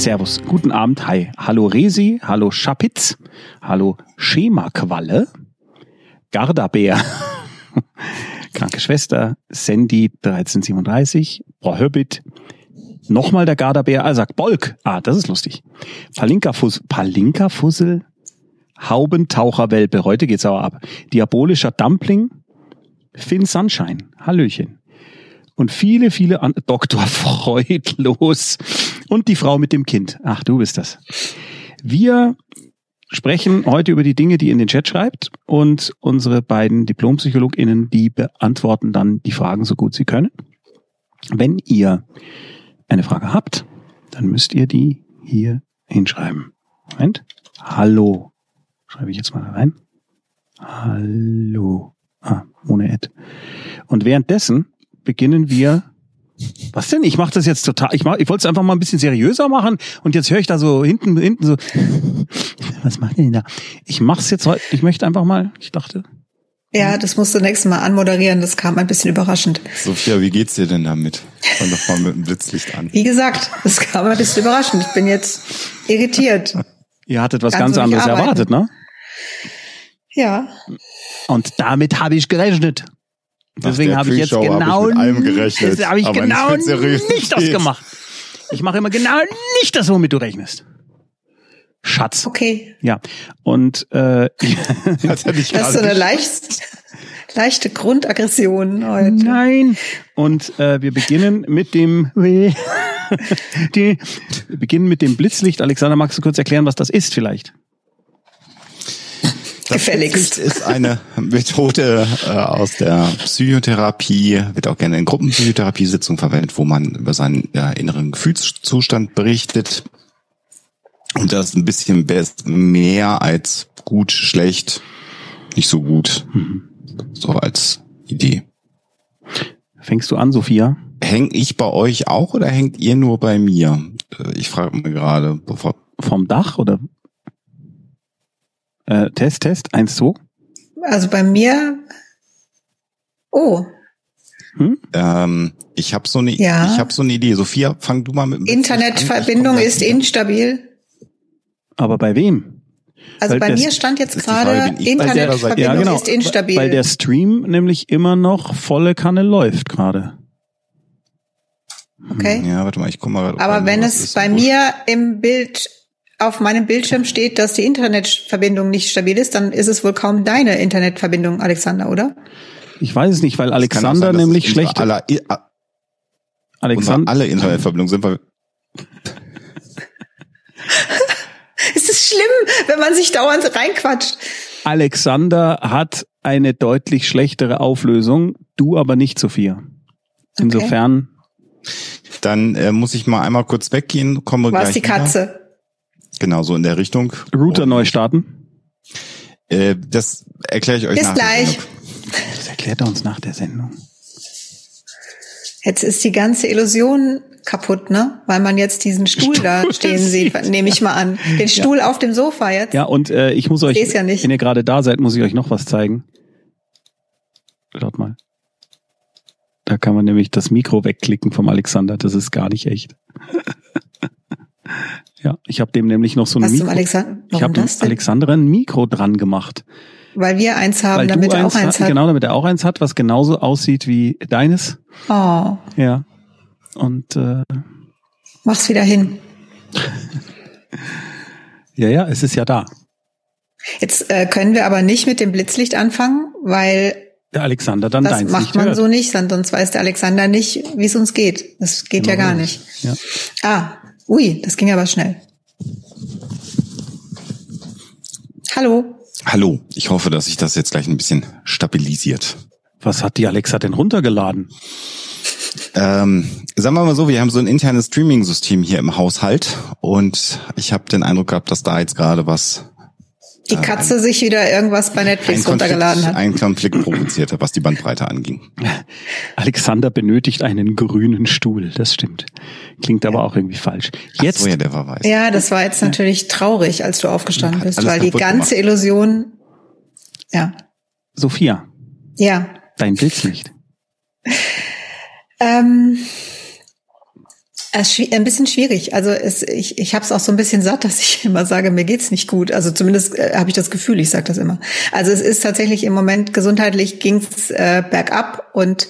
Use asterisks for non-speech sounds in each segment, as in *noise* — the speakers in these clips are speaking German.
Servus, guten Abend, hi. Hallo Resi, hallo Schapitz, hallo Schemaqualle, Gardabär, *laughs* kranke Schwester, Sandy 1337, Frau Höbbit, nochmal der Gardabär, er sagt Bolk, ah, das ist lustig. Palinka-Fussel, Palinka-Fussel, Haubentaucherwelpe, heute geht's aber ab. Diabolischer Dumpling, Finn Sunshine, Hallöchen. Und viele, viele an Dr. Freudlos und die Frau mit dem Kind. Ach, du bist das. Wir sprechen heute über die Dinge, die ihr in den Chat schreibt und unsere beiden DiplompsychologInnen, die beantworten dann die Fragen so gut sie können. Wenn ihr eine Frage habt, dann müsst ihr die hier hinschreiben. Moment. Hallo. Schreibe ich jetzt mal rein. Hallo. Ah, ohne Ad. Und währenddessen beginnen wir. Was denn? Ich mache das jetzt total. Ich, mach, ich wollte es einfach mal ein bisschen seriöser machen und jetzt höre ich da so hinten, hinten so. *laughs* Was macht denn da? Ich mache es jetzt heute. Ich möchte einfach mal. Ich dachte. Ja, das musst du nächstes Mal anmoderieren. Das kam ein bisschen überraschend. Sophia, wie geht's dir denn damit? Fang doch mal mit dem Blitzlicht an. Wie gesagt, das kam ein bisschen überraschend. Ich bin jetzt irritiert. Ihr hattet was ganz anderes erwartet, ne? Ja. Und damit habe ich gerechnet. Deswegen habe ich jetzt genau hab ich allem gerechnet. Das habe ich genau nicht das gemacht. Ich mache immer genau nicht das, womit du rechnest. Schatz. Okay. Ja. Und äh, *laughs* das, das ist so eine leicht, leichte Grundaggression heute. Nein. Und äh, wir beginnen mit dem *laughs* die, wir beginnen mit dem Blitzlicht. Alexander, magst du kurz erklären, was das ist vielleicht? Das Gefälligst. ist eine Methode äh, aus der Psychotherapie, wird auch gerne in Gruppenpsychotherapiesitzungen verwendet, wo man über seinen äh, inneren Gefühlszustand berichtet. Und das ist ein bisschen mehr als gut, schlecht, nicht so gut. Mhm. So als Idee. Fängst du an, Sophia? Häng ich bei euch auch oder hängt ihr nur bei mir? Äh, ich frage mich gerade. Bevor Vom Dach oder äh, Test, Test, eins, zwei. Also bei mir. Oh. Hm? Ähm, ich habe so eine, ja. ich habe so eine Idee. Sophia, fang du mal mit. Internetverbindung ist instabil. Aber bei wem? Also weil bei mir stand jetzt gerade Internetverbindung ja, genau, ist instabil. Weil der Stream nämlich immer noch volle Kanne läuft gerade. Okay. Ja, warte mal, ich guck mal. Aber wenn es bei mir im Bild auf meinem Bildschirm steht, dass die Internetverbindung nicht stabil ist, dann ist es wohl kaum deine Internetverbindung, Alexander, oder? Ich weiß es nicht, weil Alexander sein, nämlich schlecht. Aller, Alexander, alle Internetverbindungen sind wir. *laughs* es ist schlimm, wenn man sich dauernd reinquatscht. Alexander hat eine deutlich schlechtere Auflösung, du aber nicht, Sophia. Insofern. Okay. Dann äh, muss ich mal einmal kurz weggehen, komme Was gleich. die Katze? Wieder. Genau, so in der Richtung. Router neu starten? Äh, das erkläre ich euch Bis nach gleich. Das erklärt er uns nach der Sendung. Jetzt ist die ganze Illusion kaputt, ne? Weil man jetzt diesen Stuhl, Stuhl da *laughs* stehen sieht, nehme ich mal an. Den Stuhl ja. auf dem Sofa jetzt. Ja, und äh, ich muss euch, ja nicht. wenn ihr gerade da seid, muss ich euch noch was zeigen. Schaut mal. Da kann man nämlich das Mikro wegklicken vom Alexander. Das ist gar nicht echt. *laughs* Ja, ich habe dem nämlich noch so ein Mikro. Alexander, ich habe Alexander ein Mikro dran gemacht. Weil wir eins haben, damit er auch eins hat. Genau, damit er auch eins hat, was genauso aussieht wie deines. Oh. Ja. Und äh, mach's wieder hin. ja, ja, es ist ja da. Jetzt äh, können wir aber nicht mit dem Blitzlicht anfangen, weil der Alexander dann das deins macht man hört. so nicht, sonst weiß der Alexander nicht, wie es uns geht. Das geht genau ja gar nicht. Ja. Ah, Ui, das ging aber schnell. Hallo. Hallo. Ich hoffe, dass sich das jetzt gleich ein bisschen stabilisiert. Was hat die Alexa denn runtergeladen? Ähm, sagen wir mal so, wir haben so ein internes Streaming-System hier im Haushalt und ich habe den Eindruck gehabt, dass da jetzt gerade was die Katze ein, sich wieder irgendwas bei Netflix runtergeladen hat. Ein Konflikt provoziert hat, was die Bandbreite anging. *laughs* Alexander benötigt einen grünen Stuhl, das stimmt. Klingt aber auch irgendwie falsch. Jetzt, Ach so, ja, der war weiß. Ja, das war jetzt natürlich traurig, als du aufgestanden bist, weil die ganze gemacht. Illusion, ja. Sophia. Ja. Dein Blitzlicht. Ähm, Ein bisschen schwierig. Also es, ich, ich habe es auch so ein bisschen satt, *laughs* dass ich immer sage, mir geht's nicht gut. Also zumindest äh, habe ich das Gefühl, ich sage das immer. Also es ist tatsächlich im Moment gesundheitlich ging's äh, bergab und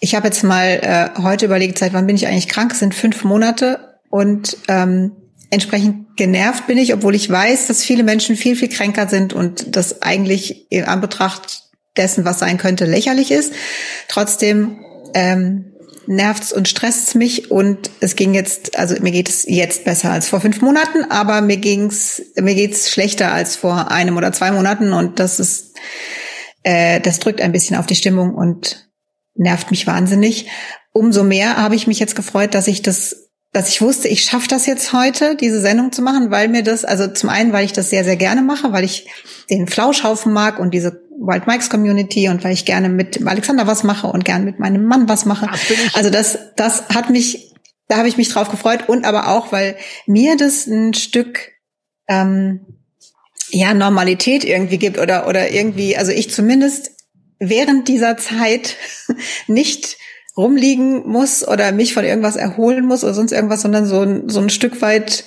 ich habe jetzt mal äh, heute überlegt, seit wann bin ich eigentlich krank? Es sind fünf Monate und ähm, entsprechend genervt bin ich, obwohl ich weiß, dass viele Menschen viel, viel kränker sind und das eigentlich in Anbetracht dessen, was sein könnte, lächerlich ist. Trotzdem ähm, nervt's und stresst's mich und es ging jetzt, also mir geht es jetzt besser als vor fünf Monaten, aber mir ging's, mir geht's schlechter als vor einem oder zwei Monaten und das ist, äh, das drückt ein bisschen auf die Stimmung und nervt mich wahnsinnig. Umso mehr habe ich mich jetzt gefreut, dass ich das dass ich wusste, ich schaffe das jetzt heute, diese Sendung zu machen, weil mir das, also zum einen, weil ich das sehr, sehr gerne mache, weil ich den Flauschhaufen mag und diese Wild Mikes Community und weil ich gerne mit Alexander was mache und gerne mit meinem Mann was mache. Das also das, das hat mich, da habe ich mich drauf gefreut und aber auch, weil mir das ein Stück ähm, ja Normalität irgendwie gibt oder oder irgendwie, also ich zumindest während dieser Zeit *laughs* nicht rumliegen muss oder mich von irgendwas erholen muss oder sonst irgendwas, sondern so, ein so ein Stück weit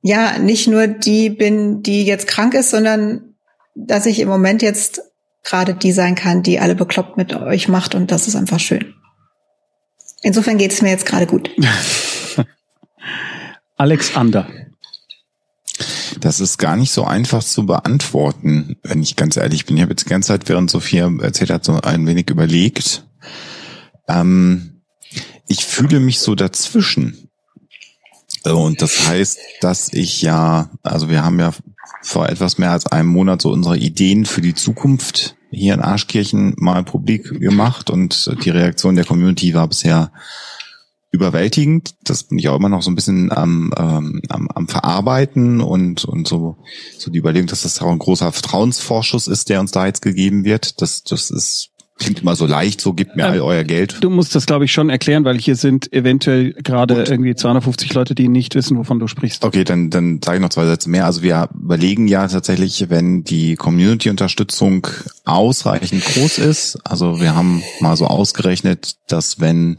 ja nicht nur die bin, die jetzt krank ist, sondern dass ich im Moment jetzt gerade die sein kann, die alle bekloppt mit euch macht und das ist einfach schön. Insofern geht es mir jetzt gerade gut. *laughs* Alexander. Das ist gar nicht so einfach zu beantworten, wenn ich ganz ehrlich bin. Ich habe jetzt die ganze Zeit, während Sophia erzählt hat, so ein wenig überlegt. Ähm, ich fühle mich so dazwischen. Und das heißt, dass ich ja, also wir haben ja vor etwas mehr als einem Monat so unsere Ideen für die Zukunft hier in Arschkirchen mal publik gemacht und die Reaktion der Community war bisher überwältigend. Das bin ich auch immer noch so ein bisschen am, ähm, am, am Verarbeiten und, und so, so die Überlegung, dass das auch ein großer Vertrauensvorschuss ist, der uns da jetzt gegeben wird. Das, das ist klingt immer so leicht, so gibt mir all ähm, euer Geld. Du musst das, glaube ich, schon erklären, weil hier sind eventuell gerade irgendwie 250 Leute, die nicht wissen, wovon du sprichst. Okay, dann, dann sage ich noch zwei Sätze mehr. Also wir überlegen ja tatsächlich, wenn die Community-Unterstützung ausreichend groß ist, also wir haben mal so ausgerechnet, dass wenn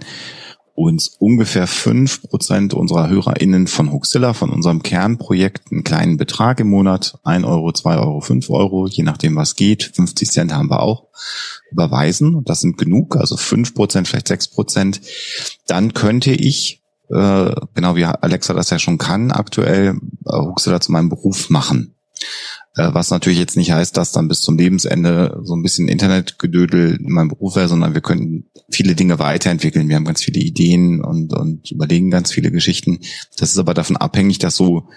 uns ungefähr fünf Prozent unserer HörerInnen von Huxilla, von unserem Kernprojekt, einen kleinen Betrag im Monat, ein Euro, zwei Euro, fünf Euro, je nachdem was geht, 50 Cent haben wir auch, überweisen. Das sind genug, also fünf Prozent, vielleicht sechs Prozent. Dann könnte ich, äh, genau wie Alexa das ja schon kann, aktuell äh, Huxilla zu meinem Beruf machen. Äh, was natürlich jetzt nicht heißt, dass dann bis zum Lebensende so ein bisschen Internetgedödel in meinem Beruf wäre, sondern wir könnten viele Dinge weiterentwickeln. Wir haben ganz viele Ideen und, und überlegen ganz viele Geschichten. Das ist aber davon abhängig, dass so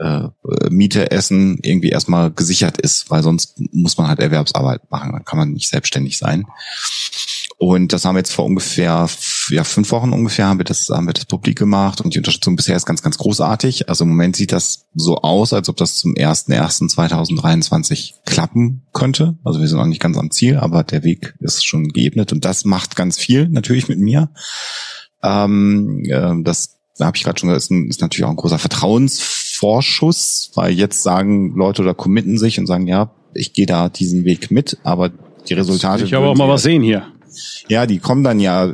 äh, Miete, Essen irgendwie erstmal gesichert ist, weil sonst muss man halt Erwerbsarbeit machen. Dann kann man nicht selbstständig sein. Und das haben wir jetzt vor ungefähr ja, fünf Wochen ungefähr haben wir das, haben wir das publik gemacht und die Unterstützung bisher ist ganz, ganz großartig. Also im Moment sieht das so aus, als ob das zum 1.1.2023 klappen könnte. Also wir sind noch nicht ganz am Ziel, aber der Weg ist schon geebnet und das macht ganz viel natürlich mit mir. Ähm, äh, das da habe ich gerade schon gesagt, ist, ein, ist natürlich auch ein großer Vertrauensvorschuss, weil jetzt sagen Leute oder committen sich und sagen, ja, ich gehe da diesen Weg mit, aber die Resultate. Ich habe auch mal was sehen hier. Ja, die kommen dann ja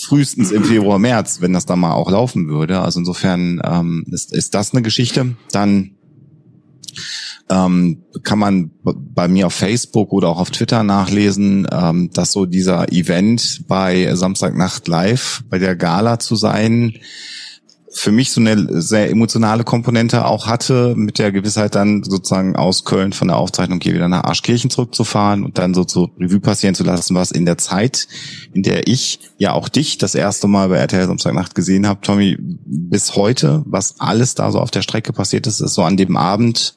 frühestens im Februar, März, wenn das dann mal auch laufen würde. Also insofern ähm, ist, ist das eine Geschichte. Dann ähm, kann man bei mir auf Facebook oder auch auf Twitter nachlesen, ähm, dass so dieser Event bei Samstagnacht Live, bei der Gala zu sein, für mich so eine sehr emotionale Komponente auch hatte, mit der Gewissheit dann sozusagen aus Köln von der Aufzeichnung hier wieder nach Arschkirchen zurückzufahren und dann so zu Revue passieren zu lassen, was in der Zeit, in der ich ja auch dich das erste Mal bei RTL Samstagnacht gesehen habe, Tommy, bis heute, was alles da so auf der Strecke passiert ist, ist so an dem Abend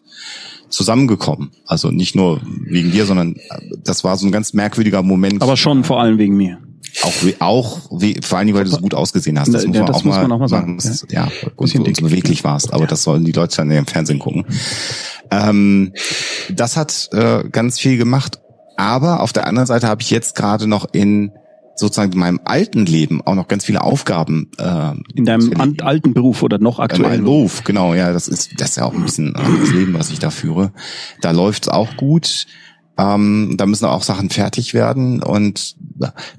zusammengekommen. Also nicht nur wegen dir, sondern das war so ein ganz merkwürdiger Moment. Aber schon vor allem wegen mir. Auch, auch wie, vor allen Dingen, weil du so gut ausgesehen hast. Das, muss, ja, man, das auch muss man auch mal sagen. sagen. Ja, ja und, und beweglich warst. Aber ja. das sollen die Leute dann im Fernsehen gucken. Ähm, das hat äh, ganz viel gemacht. Aber auf der anderen Seite habe ich jetzt gerade noch in sozusagen in meinem alten Leben auch noch ganz viele Aufgaben. Äh, in deinem an, alten Beruf oder noch aktuell? In Beruf, genau, ja, das ist das ist ja auch ein bisschen äh, das Leben, was ich da führe. Da läuft's auch gut. Ähm, da müssen auch Sachen fertig werden und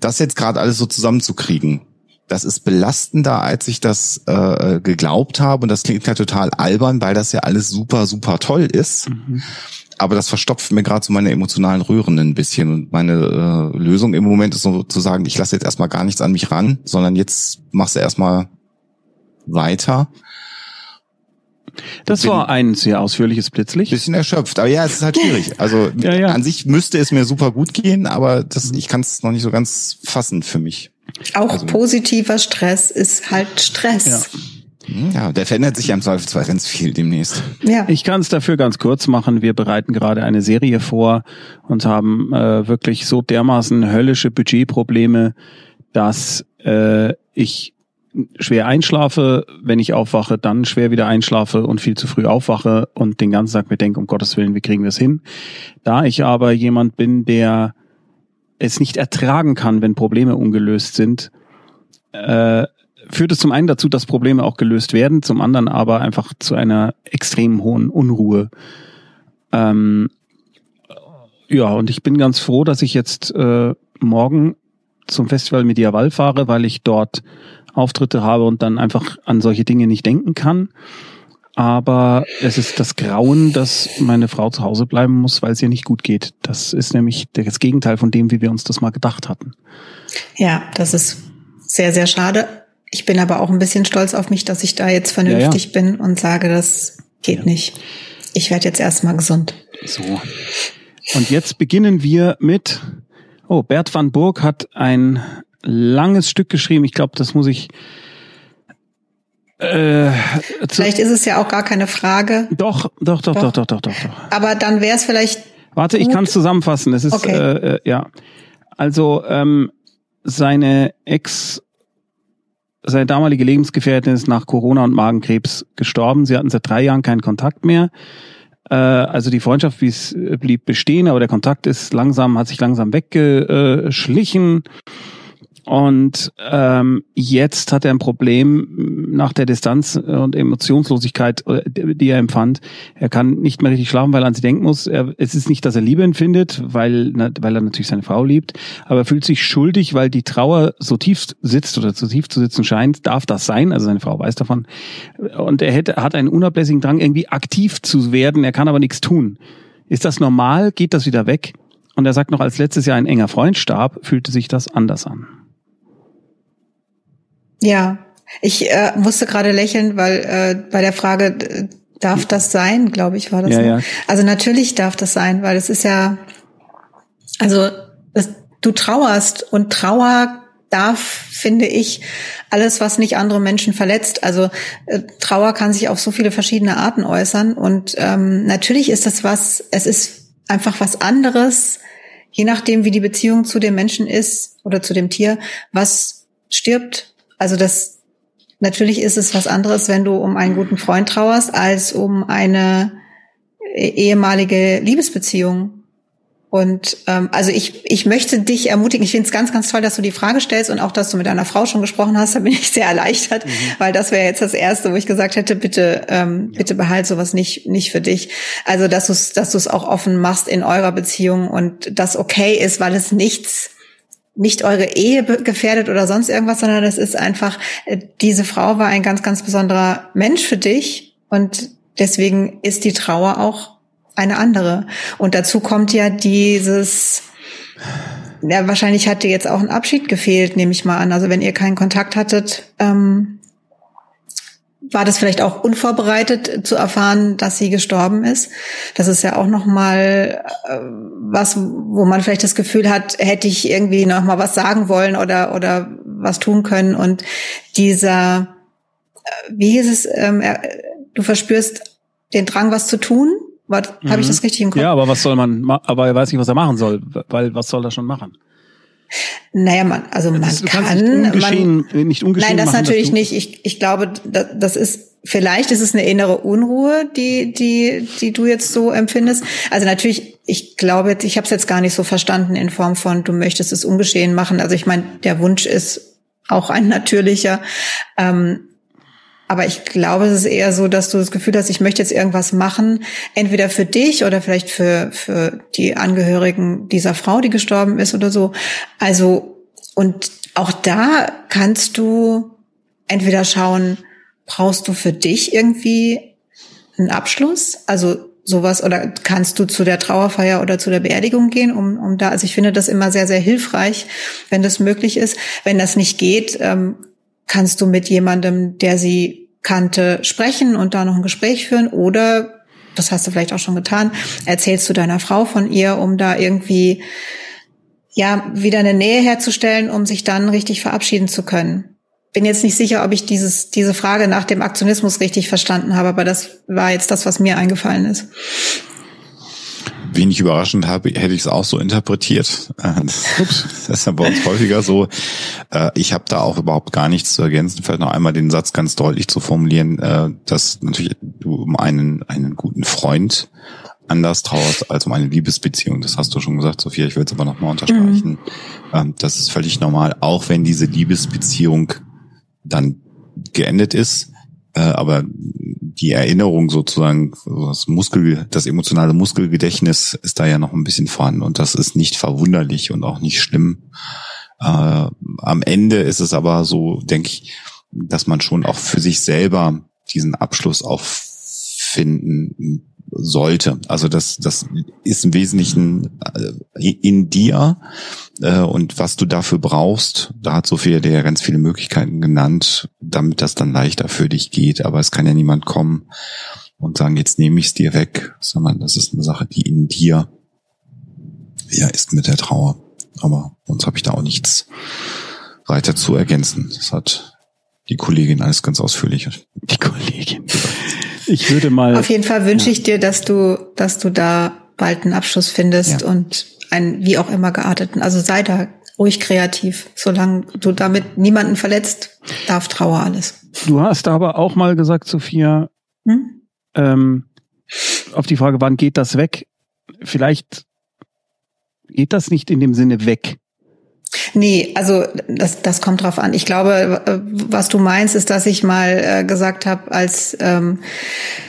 das jetzt gerade alles so zusammenzukriegen, das ist belastender, als ich das äh, geglaubt habe. Und das klingt ja total albern, weil das ja alles super, super toll ist. Mhm. Aber das verstopft mir gerade so meine emotionalen Röhren ein bisschen. Und meine äh, Lösung im Moment ist so zu sagen, ich lasse jetzt erstmal gar nichts an mich ran, sondern jetzt machst du erstmal weiter. Das war ein sehr ausführliches Blitzlicht. Bisschen erschöpft, aber ja, es ist halt schwierig. Also ja, ja. an sich müsste es mir super gut gehen, aber das, ich kann es noch nicht so ganz fassen für mich. Auch also, positiver Stress ist halt Stress. Ja. Ja, der verändert sich ja im Zweifelsfall ganz viel demnächst. Ja. Ich kann es dafür ganz kurz machen. Wir bereiten gerade eine Serie vor und haben äh, wirklich so dermaßen höllische Budgetprobleme, dass äh, ich schwer einschlafe, wenn ich aufwache, dann schwer wieder einschlafe und viel zu früh aufwache und den ganzen Tag mir denke, um Gottes Willen, wie kriegen wir es hin? Da ich aber jemand bin, der es nicht ertragen kann, wenn Probleme ungelöst sind, äh, führt es zum einen dazu, dass Probleme auch gelöst werden, zum anderen aber einfach zu einer extrem hohen Unruhe. Ähm, ja, und ich bin ganz froh, dass ich jetzt äh, morgen zum Festival Mediaval fahre, weil ich dort Auftritte habe und dann einfach an solche Dinge nicht denken kann. Aber es ist das Grauen, dass meine Frau zu Hause bleiben muss, weil es ihr nicht gut geht. Das ist nämlich das Gegenteil von dem, wie wir uns das mal gedacht hatten. Ja, das ist sehr, sehr schade. Ich bin aber auch ein bisschen stolz auf mich, dass ich da jetzt vernünftig ja, ja. bin und sage, das geht ja. nicht. Ich werde jetzt erstmal gesund. So. Und jetzt beginnen wir mit, oh, Bert van Burg hat ein langes Stück geschrieben. Ich glaube, das muss ich. Äh, vielleicht ist es ja auch gar keine Frage. Doch, doch, doch, doch, doch, doch, doch. doch. Aber dann wäre es vielleicht. Warte, gut. ich kann es zusammenfassen. Es ist okay. äh, äh, ja. Also ähm, seine Ex, seine damalige Lebensgefährtin ist nach Corona und Magenkrebs gestorben. Sie hatten seit drei Jahren keinen Kontakt mehr. Äh, also die Freundschaft blieb bestehen, aber der Kontakt ist langsam, hat sich langsam weggeschlichen. Und ähm, jetzt hat er ein Problem nach der Distanz und Emotionslosigkeit, äh, die er empfand. Er kann nicht mehr richtig schlafen, weil er an sie denken muss. Er, es ist nicht, dass er Liebe empfindet, weil, weil er natürlich seine Frau liebt, aber er fühlt sich schuldig, weil die Trauer so tief sitzt oder so tief zu sitzen scheint. Darf das sein? Also seine Frau weiß davon. Und er hätte, hat einen unablässigen Drang, irgendwie aktiv zu werden. Er kann aber nichts tun. Ist das normal? Geht das wieder weg? Und er sagt noch, als letztes Jahr ein enger Freund starb, fühlte sich das anders an. Ja, ich äh, musste gerade lächeln, weil äh, bei der Frage, äh, darf das sein, glaube ich, war das. Ja, ja. Also natürlich darf das sein, weil es ist ja, also das, du trauerst und Trauer darf, finde ich, alles, was nicht andere Menschen verletzt. Also äh, Trauer kann sich auf so viele verschiedene Arten äußern und ähm, natürlich ist das was, es ist einfach was anderes, je nachdem, wie die Beziehung zu dem Menschen ist oder zu dem Tier, was stirbt also das natürlich ist es was anderes, wenn du um einen guten Freund trauerst, als um eine e-, ehemalige Liebesbeziehung. Und ähm, also ich, ich möchte dich ermutigen, ich finde es ganz, ganz toll, dass du die Frage stellst und auch, dass du mit deiner Frau schon gesprochen hast, da bin ich sehr erleichtert, mhm. weil das wäre jetzt das Erste, wo ich gesagt hätte, bitte, ähm, ja. bitte behalt sowas nicht, nicht für dich. Also dass du es dass du es auch offen machst in eurer Beziehung und das okay ist, weil es nichts nicht eure Ehe gefährdet oder sonst irgendwas, sondern es ist einfach, äh, diese Frau war ein ganz, ganz besonderer Mensch für dich und deswegen ist die Trauer auch eine andere. Und dazu kommt ja dieses, ja, wahrscheinlich hat dir jetzt auch ein Abschied gefehlt, nehme ich mal an. Also wenn ihr keinen Kontakt hattet, ähm, war das vielleicht auch unvorbereitet zu erfahren, dass sie gestorben ist. Das ist ja auch noch mal äh, was, wo man vielleicht das Gefühl hat, hätte ich irgendwie noch mal was sagen wollen oder oder was tun können. Und dieser, äh, wie hieß es, ähm, du verspürst den Drang, was zu tun. Mhm. Habe ich das richtig im Kopf? Ja, aber was soll man? Aber er weiß nicht, was er machen soll, weil was soll er schon machen? Naja, man, also man das, kann, nicht ungeschehen, man, nicht ungeschehen nein, das machen, natürlich nicht. Ich, ich glaube, das ist vielleicht ist es eine innere Unruhe, die die die du jetzt so empfindest. Also natürlich, ich glaube, ich habe es jetzt gar nicht so verstanden in Form von du möchtest es ungeschehen machen. Also ich meine, der Wunsch ist auch ein natürlicher. Ähm, aber ich glaube, es ist eher so, dass du das Gefühl hast, ich möchte jetzt irgendwas machen, entweder für dich oder vielleicht für, für die Angehörigen dieser Frau, die gestorben ist oder so. Also, und auch da kannst du entweder schauen, brauchst du für dich irgendwie einen Abschluss? Also sowas oder kannst du zu der Trauerfeier oder zu der Beerdigung gehen, um, um da, also ich finde das immer sehr, sehr hilfreich, wenn das möglich ist. Wenn das nicht geht, ähm, kannst du mit jemandem, der sie kannte, sprechen und da noch ein Gespräch führen oder, das hast du vielleicht auch schon getan, erzählst du deiner Frau von ihr, um da irgendwie, ja, wieder eine Nähe herzustellen, um sich dann richtig verabschieden zu können bin jetzt nicht sicher, ob ich dieses, diese Frage nach dem Aktionismus richtig verstanden habe, aber das war jetzt das, was mir eingefallen ist. Wenig überraschend habe, hätte ich es auch so interpretiert. Das ist ja bei uns häufiger so. Äh, ich habe da auch überhaupt gar nichts zu ergänzen. Vielleicht noch einmal den Satz ganz deutlich zu formulieren, äh, dass natürlich du um einen, einen guten Freund anders trauerst als um eine Liebesbeziehung. Das hast du schon gesagt, Sophia. Ich will es aber nochmal unterstreichen. Mhm. Das ist völlig normal, auch wenn diese Liebesbeziehung dann geendet ist, äh, aber die Erinnerung sozusagen, das Muskel, das emotionale Muskelgedächtnis ist da ja noch ein bisschen vorhanden und das ist nicht verwunderlich und auch nicht schlimm. Äh, am Ende ist es aber so, denke ich, dass man schon auch für sich selber diesen Abschluss auch finden sollte. Also das, das ist im Wesentlichen äh, in dir äh, und was du dafür brauchst. Da hat Sophia dir ja ganz viele Möglichkeiten genannt, damit das dann leichter für dich geht. Aber es kann ja niemand kommen und sagen, jetzt nehme ich es dir weg, sondern das ist eine Sache, die in dir ja ist mit der Trauer. Aber sonst habe ich da auch nichts weiter zu ergänzen. Das hat die Kollegin alles ganz ausführlich. *laughs* Die Kollegin. Ich würde mal. Auf jeden Fall wünsche ich dir, dass du, dass du da bald einen Abschluss findest ja. und einen wie auch immer gearteten. Also sei da ruhig kreativ. Solange du damit niemanden verletzt, darf Trauer alles. Du hast aber auch mal gesagt, Sophia, hm? ähm, auf die Frage, wann geht das weg? Vielleicht geht das nicht in dem Sinne weg, Nee, also das, das kommt drauf an. Ich glaube, äh, was du meinst, ist, dass ich mal äh, gesagt habe, als ähm,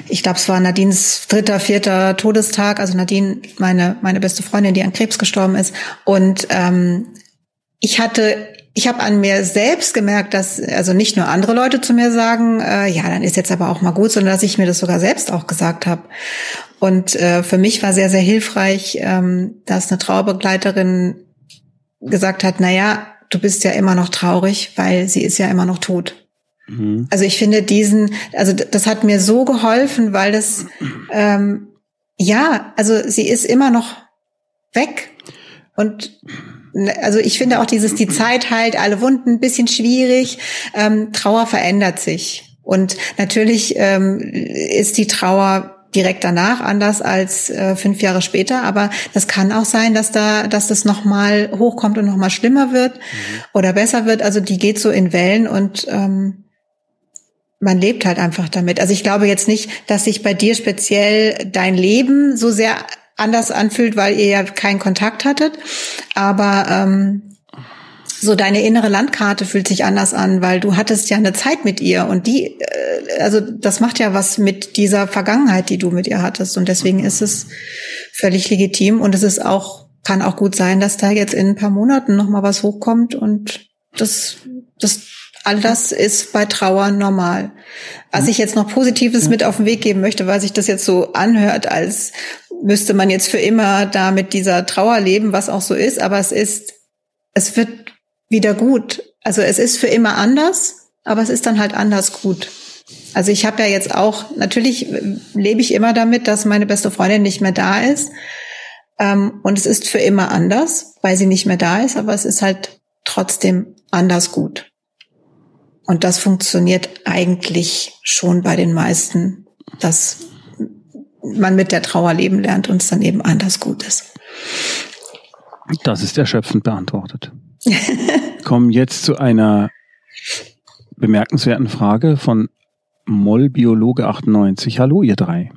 ich glaube, es war Nadines dritter, vierter Todestag, also Nadine, meine, meine beste Freundin, die an Krebs gestorben ist. Und ähm, ich hatte ich habe an mir selbst gemerkt, dass also nicht nur andere Leute zu mir sagen, äh, ja, dann ist jetzt aber auch mal gut, sondern dass ich mir das sogar selbst auch gesagt habe. Und äh, für mich war sehr, sehr hilfreich, ähm, dass eine Trauerbegleiterin gesagt hat, na ja, du bist ja immer noch traurig, weil sie ist ja immer noch tot. Mhm. Also ich finde diesen, also das hat mir so geholfen, weil das, ähm, ja, also sie ist immer noch weg. Und also ich finde auch dieses, die Zeit heilt alle Wunden, ein bisschen schwierig. Ähm, Trauer verändert sich. Und natürlich ähm, ist die Trauer direkt danach anders als äh, fünf Jahre später. Aber das kann auch sein, dass da, dass das nochmal hochkommt und nochmal schlimmer wird mhm. oder besser wird. Also die geht so in Wellen und ähm, man lebt halt einfach damit. Also ich glaube jetzt nicht, dass sich bei dir speziell dein Leben so sehr anders anfühlt, weil ihr ja keinen Kontakt hattet. Aber ähm, so deine innere Landkarte fühlt sich anders an, weil du hattest ja eine Zeit mit ihr und die, äh, also das macht ja was mit dieser Vergangenheit, die du mit ihr hattest und deswegen ist es völlig legitim und es ist auch, kann auch gut sein, dass da jetzt in ein paar Monaten nochmal was hochkommt und das, das, all das ist bei Trauer normal. Was ich jetzt noch Positives mit auf den Weg geben möchte, weil sich das jetzt so anhört, als müsste man jetzt für immer da mit dieser Trauer leben, was auch so ist, aber es ist, es wird wieder gut. Also es ist für immer anders, aber es ist dann halt anders gut. Also ich habe ja jetzt auch, natürlich lebe ich immer damit, dass meine beste Freundin nicht mehr da ist. Ähm, und es ist für immer anders, weil sie nicht mehr da ist, aber es ist halt trotzdem anders gut. Und das funktioniert eigentlich schon bei den meisten, dass man mit der Trauer leben lernt und es dann eben anders gut ist. Das ist erschöpfend beantwortet. *laughs* Kommen jetzt zu einer bemerkenswerten Frage von Mollbiologe 98. Hallo, ihr drei.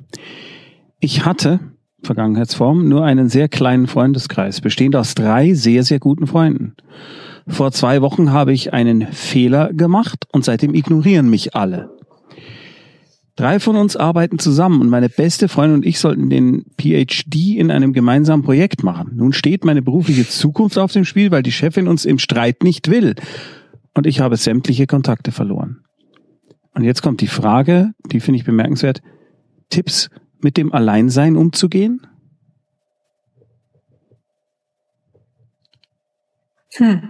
Ich hatte, Vergangenheitsform, nur einen sehr kleinen Freundeskreis, bestehend aus drei sehr, sehr guten Freunden. Vor zwei Wochen habe ich einen Fehler gemacht und seitdem ignorieren mich alle. Drei von uns arbeiten zusammen und meine beste Freundin und ich sollten den PhD in einem gemeinsamen Projekt machen. Nun steht meine berufliche Zukunft auf dem Spiel, weil die Chefin uns im Streit nicht will. Und ich habe sämtliche Kontakte verloren. Und jetzt kommt die Frage, die finde ich bemerkenswert. Tipps, mit dem Alleinsein umzugehen? Hm.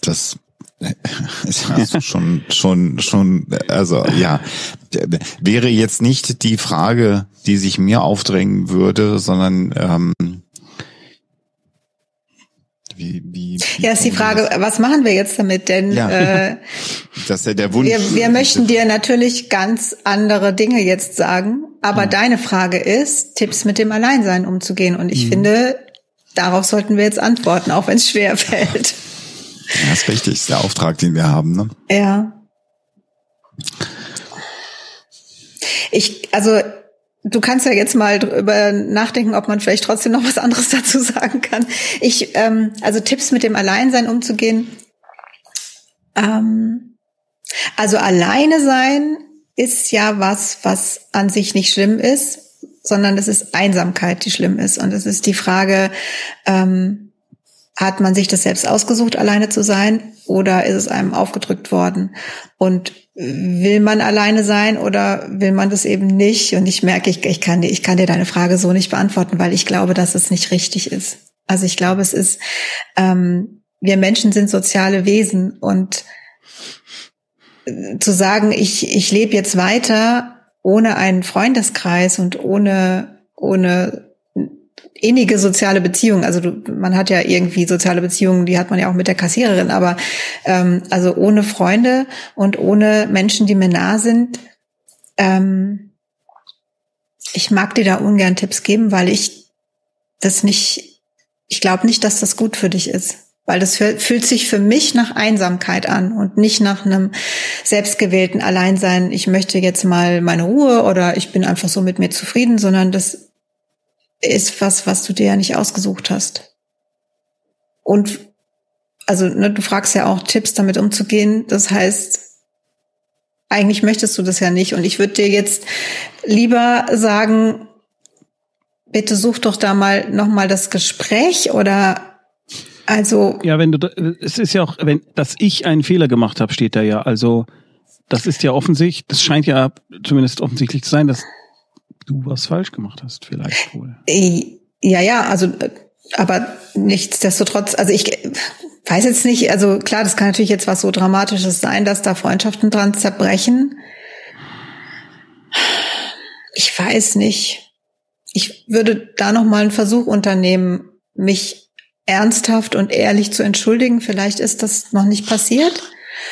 Das *laughs* das du schon, schon, schon, also ja, wäre jetzt nicht die Frage, die sich mir aufdrängen würde, sondern ähm, wie, wie, wie ja, ist die Frage, was machen wir jetzt damit? Denn ja, äh, *laughs* das ist ja der Wunsch. Wir, wir möchten dir natürlich ganz andere Dinge jetzt sagen, aber mhm. deine Frage ist, Tipps mit dem Alleinsein umzugehen. Und ich mhm. finde, darauf sollten wir jetzt antworten, auch wenn es schwer fällt. *laughs* Ja, ist richtig, ist der Auftrag, den wir haben. Ne? Ja. Ich, also du kannst ja jetzt mal drüber nachdenken, ob man vielleicht trotzdem noch was anderes *laughs* dazu sagen kann. Ich, ähm, also Tipps mit dem Alleinsein umzugehen. Ähm, also alleine sein ist ja was, was an sich nicht schlimm ist, sondern es ist Einsamkeit, die schlimm ist. Und es ist die Frage, ähm, hat man sich das selbst ausgesucht, alleine zu sein, oder ist es einem aufgedrückt worden? Und will man alleine sein oder will man das eben nicht? Und ich merke, ich, ich, kann, ich kann dir deine Frage so nicht beantworten, weil ich glaube, dass es nicht richtig ist. Also ich glaube, es ist, ähm, wir Menschen sind soziale Wesen und äh, zu sagen, ich, ich lebe jetzt weiter ohne einen Freundeskreis und ohne, ohne innige soziale Beziehungen. Also du, man hat ja irgendwie soziale Beziehungen, die hat man ja auch mit der Kassiererin, aber ähm, also ohne Freunde und ohne Menschen, die mir nah sind. Ähm, ich mag dir da ungern Tipps geben, weil ich das nicht, ich glaube nicht, dass das gut für dich ist. Weil das fühlt sich für mich nach Einsamkeit an und nicht nach einem selbstgewählten Alleinsein. Ich möchte jetzt mal meine Ruhe oder ich bin einfach so mit mir zufrieden, sondern das ist was, was du dir ja nicht ausgesucht hast. Und also ne, du fragst ja auch Tipps, damit umzugehen. Das heißt, eigentlich möchtest du das ja nicht. Und ich würde dir jetzt lieber sagen, bitte such doch da mal noch mal das Gespräch oder also. Ja, wenn du, es ist ja auch, wenn, dass ich einen Fehler gemacht habe, steht da ja. Also das ist ja offensichtlich, das scheint ja zumindest offensichtlich zu sein, dass du was falsch gemacht hast, vielleicht wohl. Ja, ja, also, aber nichtsdestotrotz, also ich weiß jetzt nicht, also klar, das kann natürlich jetzt was so Dramatisches sein, dass da Freundschaften dran zerbrechen. Ich weiß nicht. Ich würde da noch mal einen Versuch unternehmen, mich ernsthaft und ehrlich zu entschuldigen. Vielleicht ist das noch nicht passiert.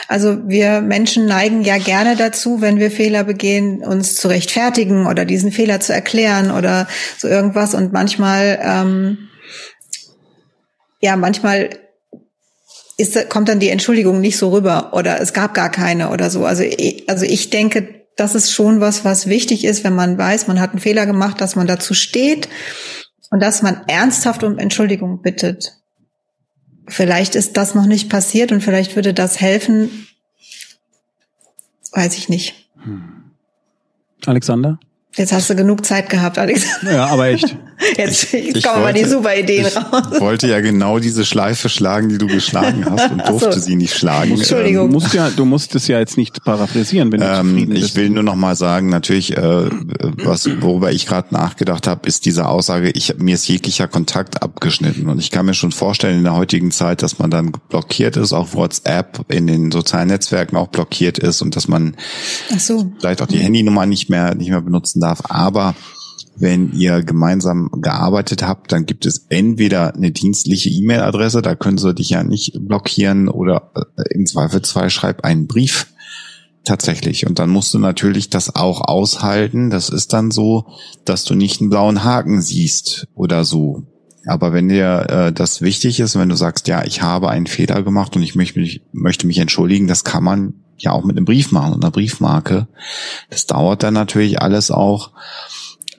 Also wir Menschen neigen ja gerne dazu, wenn wir Fehler begehen, uns zu rechtfertigen oder diesen Fehler zu erklären oder so irgendwas. Und manchmal, ähm, ja, manchmal ist, kommt dann die Entschuldigung nicht so rüber oder es gab gar keine oder so. Also, also ich denke, das ist schon was, was wichtig ist, wenn man weiß, man hat einen Fehler gemacht, dass man dazu steht und dass man ernsthaft um Entschuldigung bittet. Vielleicht ist das noch nicht passiert und vielleicht würde das helfen. Weiß ich nicht. Hm. Alexander? Jetzt hast du genug Zeit gehabt, Alex. Ja, aber echt. *laughs* Jetzt ich, ich kommen mal die super Ideen ich raus. Ich wollte ja genau diese Schleife schlagen, die du geschlagen hast und *laughs* durfte so. sie nicht schlagen. Entschuldigung. Du musst ja, du musst es ja jetzt nicht paraphrasieren, wenn du ähm, zufrieden bist. Ich will nur noch mal sagen, natürlich, äh, was, worüber ich gerade nachgedacht habe, ist diese Aussage, ich, mir ist jeglicher Kontakt abgeschnitten. Und ich kann mir schon vorstellen in der heutigen Zeit, dass man dann blockiert ist, auch WhatsApp in den sozialen Netzwerken auch blockiert ist und dass man so. vielleicht auch die Handynummer nicht mehr, nicht mehr benutzen darf darf. Aber wenn ihr gemeinsam gearbeitet habt, dann gibt es entweder eine dienstliche E-Mail-Adresse, da können sie dich ja nicht blockieren, oder äh, im Zweifelsfall schreib einen Brief tatsächlich. Und dann musst du natürlich das auch aushalten. Das ist dann so, dass du nicht einen blauen Haken siehst oder so. Aber wenn dir äh, das wichtig ist, wenn du sagst, ja, ich habe einen Fehler gemacht und ich möchte mich, möchte mich entschuldigen, das kann man ja auch mit einem Brief machen und einer Briefmarke. Das dauert dann natürlich alles auch.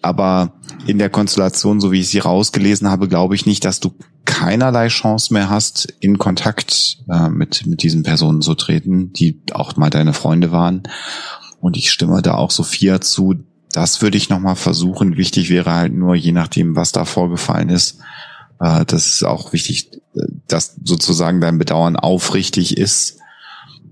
Aber in der Konstellation, so wie ich sie rausgelesen habe, glaube ich nicht, dass du keinerlei Chance mehr hast, in Kontakt äh, mit, mit diesen Personen zu treten, die auch mal deine Freunde waren. Und ich stimme da auch Sophia zu. Das würde ich nochmal versuchen. Wichtig wäre halt nur, je nachdem, was da vorgefallen ist, äh, das ist auch wichtig, dass sozusagen dein Bedauern aufrichtig ist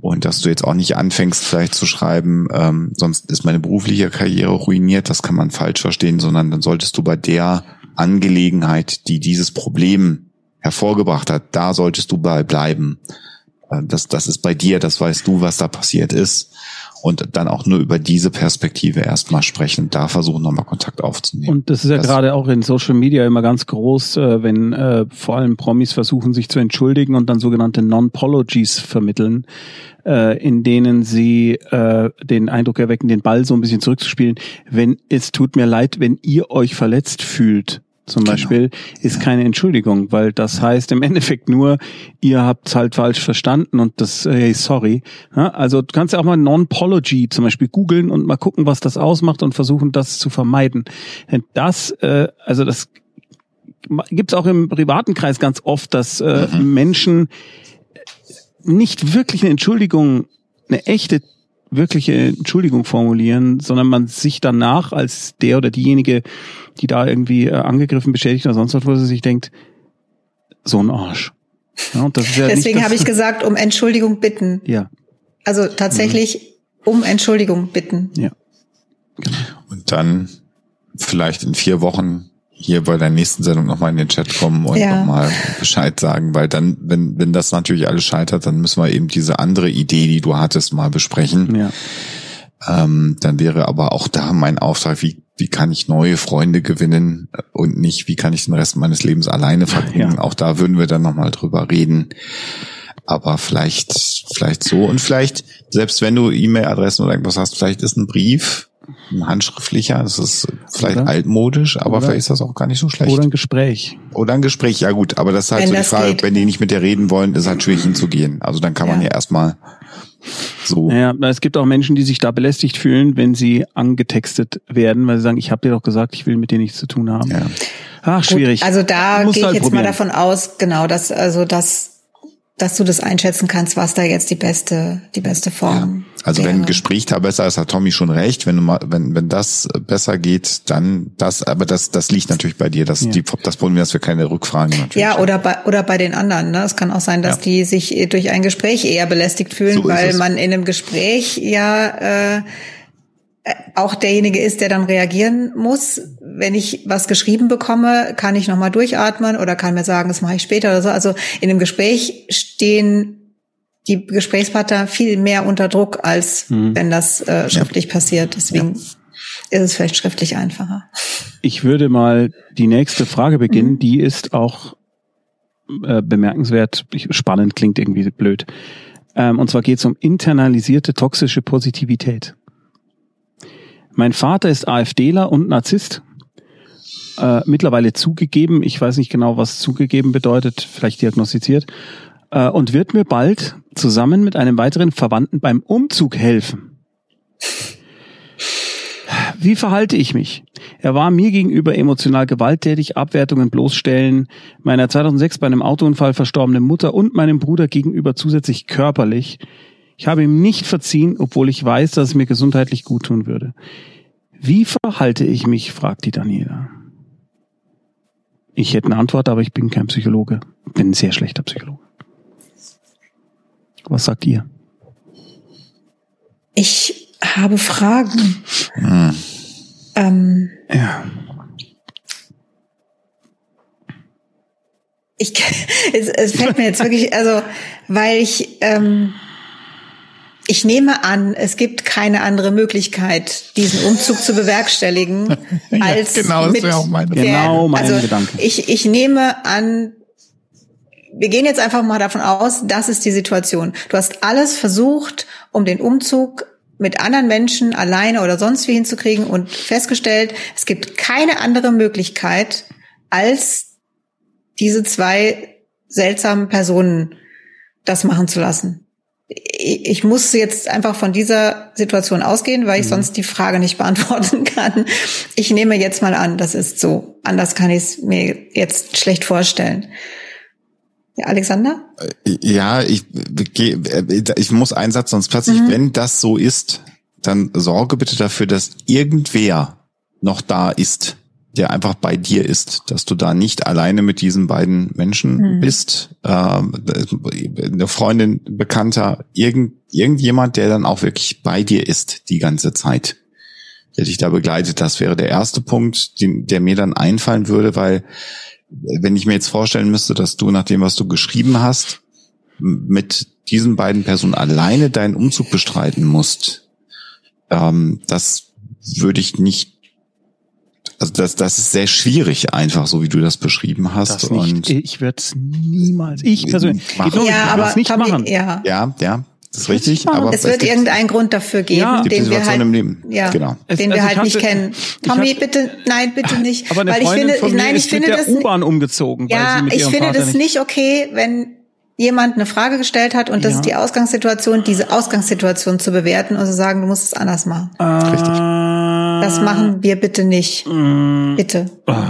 und dass du jetzt auch nicht anfängst, vielleicht zu schreiben, ähm, sonst ist meine berufliche Karriere ruiniert, das kann man falsch verstehen, sondern dann solltest du bei der Angelegenheit, die dieses Problem hervorgebracht hat, da solltest du bei bleiben. Äh, das, das ist bei dir, das weißt du, was da passiert ist und dann auch nur über diese Perspektive erstmal sprechen da versuchen nochmal Kontakt aufzunehmen. Und das ist ja gerade auch in Social Media immer ganz groß, äh, wenn äh, vor allem Promis versuchen, sich zu entschuldigen und dann sogenannte Non-Pologies vermitteln, äh, in denen sie äh, den Eindruck erwecken, den Ball so ein bisschen zurückzuspielen. Wenn es tut mir leid, wenn ihr euch verletzt fühlt, zum genau. Beispiel, ist ja. keine Entschuldigung, weil das heißt im *laughs* Endeffekt nur, ihr habt halt falsch verstanden und das, hey, sorry. Ja, also du kannst ja auch mal Non-Pology zum Beispiel googeln und mal gucken, was das ausmacht und versuchen, das zu vermeiden. Denn das, äh, also das gibt's auch im privaten Kreis ganz oft, dass äh, mhm. Menschen nicht wirklich eine Entschuldigung, eine echte wirkliche Entschuldigung formulieren, sondern man sich danach als der oder diejenige, die da irgendwie äh, angegriffen, beschädigt oder sonst was, wo sie sich denkt, so ein Arsch. Ja, ja Deswegen habe ich *laughs* gesagt, um Entschuldigung bitten. Ja. Also tatsächlich mhm. um Entschuldigung bitten. Ja. Genau. Und dann vielleicht in vier Wochen hier bei der nächsten Sendung nochmal in den Chat kommen und ja. nochmal Bescheid sagen, weil dann, wenn, wenn das natürlich alles scheitert, dann müssen wir eben diese andere Idee, die du hattest, mal besprechen. Ja. Ähm, dann wäre aber auch da mein Auftrag, wie, wie kann ich neue Freunde gewinnen und nicht, wie kann ich den Rest meines Lebens alleine verbringen. Ja. Auch da würden wir dann nochmal drüber reden. Aber vielleicht, vielleicht so und vielleicht, selbst wenn du E-Mail-Adressen oder irgendwas hast, vielleicht ist ein Brief handschriftlicher, das ist vielleicht oder? altmodisch, aber oder? vielleicht ist das auch gar nicht so schlecht. Oder ein Gespräch. Oder ein Gespräch, ja gut, aber das ist halt wenn so die Frage, geht. wenn die nicht mit dir reden wollen, ist halt schwierig hinzugehen. Also dann kann ja. man ja erstmal so. Naja, es gibt auch Menschen, die sich da belästigt fühlen, wenn sie angetextet werden, weil sie sagen, ich habe dir doch gesagt, ich will mit dir nichts zu tun haben. Ja. Ach, schwierig. Gut, also da gehe ich halt jetzt probieren. mal davon aus, genau, dass also das dass du das einschätzen kannst, was da jetzt die beste, die beste Form. Ja. Also wäre. wenn ein Gespräch da besser ist, hat Tommy schon recht. Wenn du mal, wenn, wenn das besser geht, dann das, aber das, das liegt natürlich bei dir. Das, ja. die, das Problem, dass wir keine Rückfragen natürlich. Ja, oder bei, oder bei den anderen. Ne? Es kann auch sein, dass ja. die sich durch ein Gespräch eher belästigt fühlen, so weil man in einem Gespräch ja, äh, auch derjenige ist, der dann reagieren muss. Wenn ich was geschrieben bekomme, kann ich nochmal durchatmen oder kann mir sagen, das mache ich später oder so. Also in einem Gespräch stehen die Gesprächspartner viel mehr unter Druck, als mhm. wenn das äh, schriftlich ja. passiert. Deswegen ja. ist es vielleicht schriftlich einfacher. Ich würde mal die nächste Frage beginnen. Mhm. Die ist auch äh, bemerkenswert, spannend, klingt irgendwie blöd. Ähm, und zwar geht es um internalisierte toxische Positivität. Mein Vater ist AfDler und Narzisst. Äh, mittlerweile zugegeben, ich weiß nicht genau, was zugegeben bedeutet, vielleicht diagnostiziert, äh, und wird mir bald zusammen mit einem weiteren Verwandten beim Umzug helfen. Wie verhalte ich mich? Er war mir gegenüber emotional gewalttätig, Abwertungen bloßstellen, meiner 2006 bei einem Autounfall verstorbenen Mutter und meinem Bruder gegenüber zusätzlich körperlich. Ich habe ihm nicht verziehen, obwohl ich weiß, dass es mir gesundheitlich gut tun würde. Wie verhalte ich mich? fragt die Daniela. Ich hätte eine Antwort, aber ich bin kein Psychologe. Bin ein sehr schlechter Psychologe. Was sagt ihr? Ich habe Fragen. Hm. Ähm, ja. Ich, *laughs* es, es fällt mir jetzt wirklich, also, weil ich, ähm, ich nehme an, es gibt keine andere Möglichkeit, diesen Umzug zu bewerkstelligen, *laughs* als ja, genau, mit das auch meine der, genau mein also Gedanke. Ich, ich nehme an, wir gehen jetzt einfach mal davon aus, das ist die Situation. Du hast alles versucht, um den Umzug mit anderen Menschen alleine oder sonst wie hinzukriegen und festgestellt, es gibt keine andere Möglichkeit, als diese zwei seltsamen Personen das machen zu lassen ich muss jetzt einfach von dieser Situation ausgehen, weil ich mhm. sonst die Frage nicht beantworten *laughs* kann. Ich nehme jetzt mal an, das ist so. Anders kann ich es mir jetzt schlecht vorstellen. Ja, Alexander? Äh, ja, ich, ich muss einen Satz sonst plötzlich, mhm. wenn das so ist, dann sorge bitte dafür, dass irgendwer noch da ist, der einfach bei dir ist, dass du da nicht alleine mit diesen beiden Menschen mhm. bist, äh, eine Freundin, Bekannter, irgend, irgendjemand, der dann auch wirklich bei dir ist die ganze Zeit, der dich da begleitet. Das wäre der erste Punkt, den, der mir dann einfallen würde, weil wenn ich mir jetzt vorstellen müsste, dass du nach dem, was du geschrieben hast, mit diesen beiden Personen alleine deinen Umzug bestreiten musst, ähm, das würde ich nicht also das, das ist sehr schwierig, einfach so wie du das beschrieben hast. Das nicht, und ich würde es niemals, ich persönlich, machen. ja, aber nicht Tommy, machen. Ja, ja, ja das ist richtig. Aber es wird irgendeinen Grund dafür geben, ja. den wir halt, ja, genau. den wir also halt nicht kennen. Tommy, hatte, bitte, nein, bitte nicht. Aber eine weil ich finde, von mir nein, ich finde das U-Bahn umgezogen. Ja, ich finde das nicht okay, wenn jemand eine Frage gestellt hat und das ja. ist die Ausgangssituation, diese Ausgangssituation zu bewerten und zu sagen, du musst es anders machen. Äh, Richtig. Das machen wir bitte nicht. Äh, bitte. Äh. *laughs*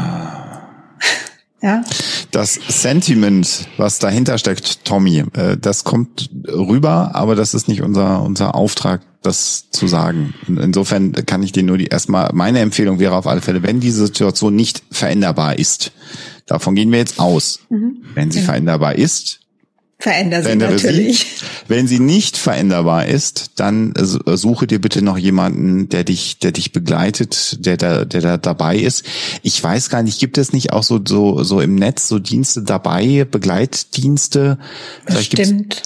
Ja. Das Sentiment, was dahinter steckt, Tommy, äh, das kommt rüber, aber das ist nicht unser, unser Auftrag, das zu sagen. Insofern kann ich dir nur die erstmal, meine Empfehlung wäre auf alle Fälle, wenn diese Situation nicht veränderbar ist, davon gehen wir jetzt aus. Mhm. Wenn sie ja. veränderbar ist, Veränder sie natürlich. Sie. Wenn sie nicht veränderbar ist, dann suche dir bitte noch jemanden, der dich, der dich begleitet, der da, der da dabei ist. Ich weiß gar nicht, gibt es nicht auch so, so, so im Netz so Dienste dabei, Begleitdienste? Vielleicht Stimmt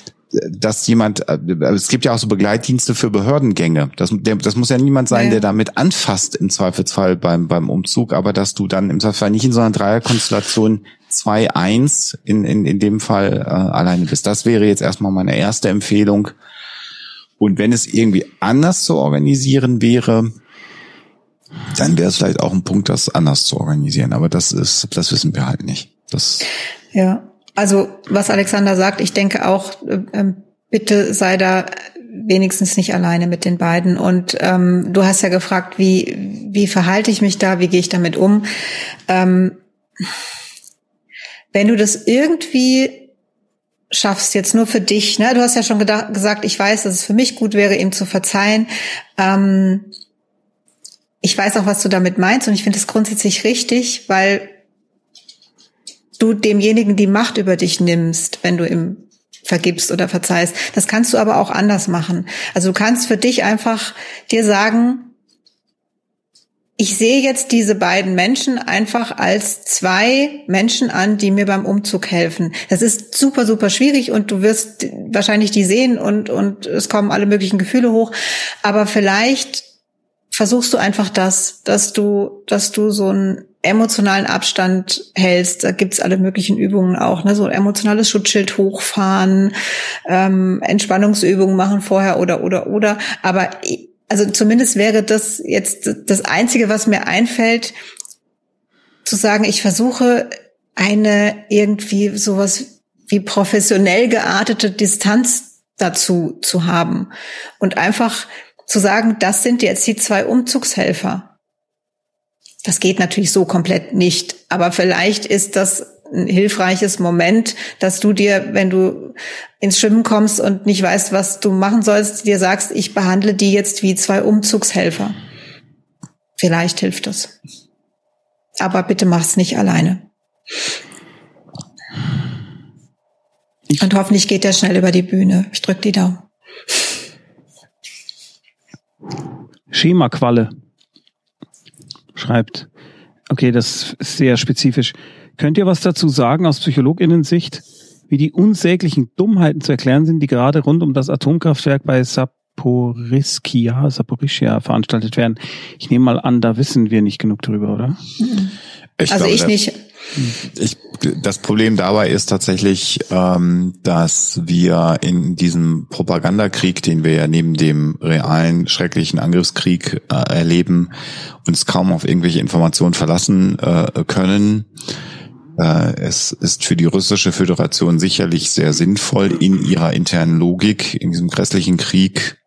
dass jemand, äh, es gibt ja auch so Begleitdienste für Behördengänge. Das, das muss ja niemand sein, ja. der damit anfasst im Zweifelsfall beim, beim Umzug, aber dass du dann im Zweifelsfall nicht in so einer Dreierkonstellation 2-1 in, in, in dem Fall äh, alleine bist. Das wäre jetzt erstmal meine erste Empfehlung. Und wenn es irgendwie anders zu organisieren wäre, dann wäre es vielleicht auch ein Punkt, das anders zu organisieren. Aber das ist, das wissen wir halt nicht. Das ja, also was Alexander sagt, ich denke auch, äh, ähm, bitte sei da wenigstens nicht alleine mit den beiden. Und ähm, du hast ja gefragt, wie, wie verhalte ich mich da, wie gehe ich damit um? Ähm, wenn du das irgendwie schaffst, jetzt nur für dich, ne? Du hast ja schon gedacht, gesagt, ich weiß, dass es für mich gut wäre, ihm zu verzeihen. Ähm, ich weiß auch, was du damit meinst und ich finde es grundsätzlich richtig, weil du demjenigen die Macht über dich nimmst, wenn du ihm vergibst oder verzeihst. Das kannst du aber auch anders machen. Also du kannst für dich einfach dir sagen, ich sehe jetzt diese beiden Menschen einfach als zwei Menschen an, die mir beim Umzug helfen. Das ist super, super schwierig und du wirst wahrscheinlich die sehen und, und es kommen alle möglichen Gefühle hoch. Aber vielleicht versuchst du einfach das, dass du, dass du so einen emotionalen Abstand hältst. Da gibt's alle möglichen Übungen auch, ne? so emotionales Schutzschild hochfahren, ähm, Entspannungsübungen machen vorher oder oder oder. Aber also zumindest wäre das jetzt das Einzige, was mir einfällt, zu sagen, ich versuche eine irgendwie sowas wie professionell geartete Distanz dazu zu haben und einfach zu sagen, das sind jetzt die zwei Umzugshelfer. Das geht natürlich so komplett nicht, aber vielleicht ist das ein hilfreiches Moment, dass du dir, wenn du ins Schwimmen kommst und nicht weißt, was du machen sollst, dir sagst, ich behandle die jetzt wie zwei Umzugshelfer. Vielleicht hilft das. Aber bitte mach's nicht alleine. Und hoffentlich geht er schnell über die Bühne. Ich drück die Daumen. Schema-Qualle schreibt, okay, das ist sehr spezifisch. Könnt ihr was dazu sagen aus Psychologinnen-Sicht, wie die unsäglichen Dummheiten zu erklären sind, die gerade rund um das Atomkraftwerk bei Saporischia, Saporischia veranstaltet werden? Ich nehme mal an, da wissen wir nicht genug drüber, oder? Ich also glaube, ich nicht. Ich, das Problem dabei ist tatsächlich, ähm, dass wir in diesem Propagandakrieg, den wir ja neben dem realen schrecklichen Angriffskrieg äh, erleben, uns kaum auf irgendwelche Informationen verlassen äh, können. Äh, es ist für die russische Föderation sicherlich sehr sinnvoll, in ihrer internen Logik, in diesem grässlichen Krieg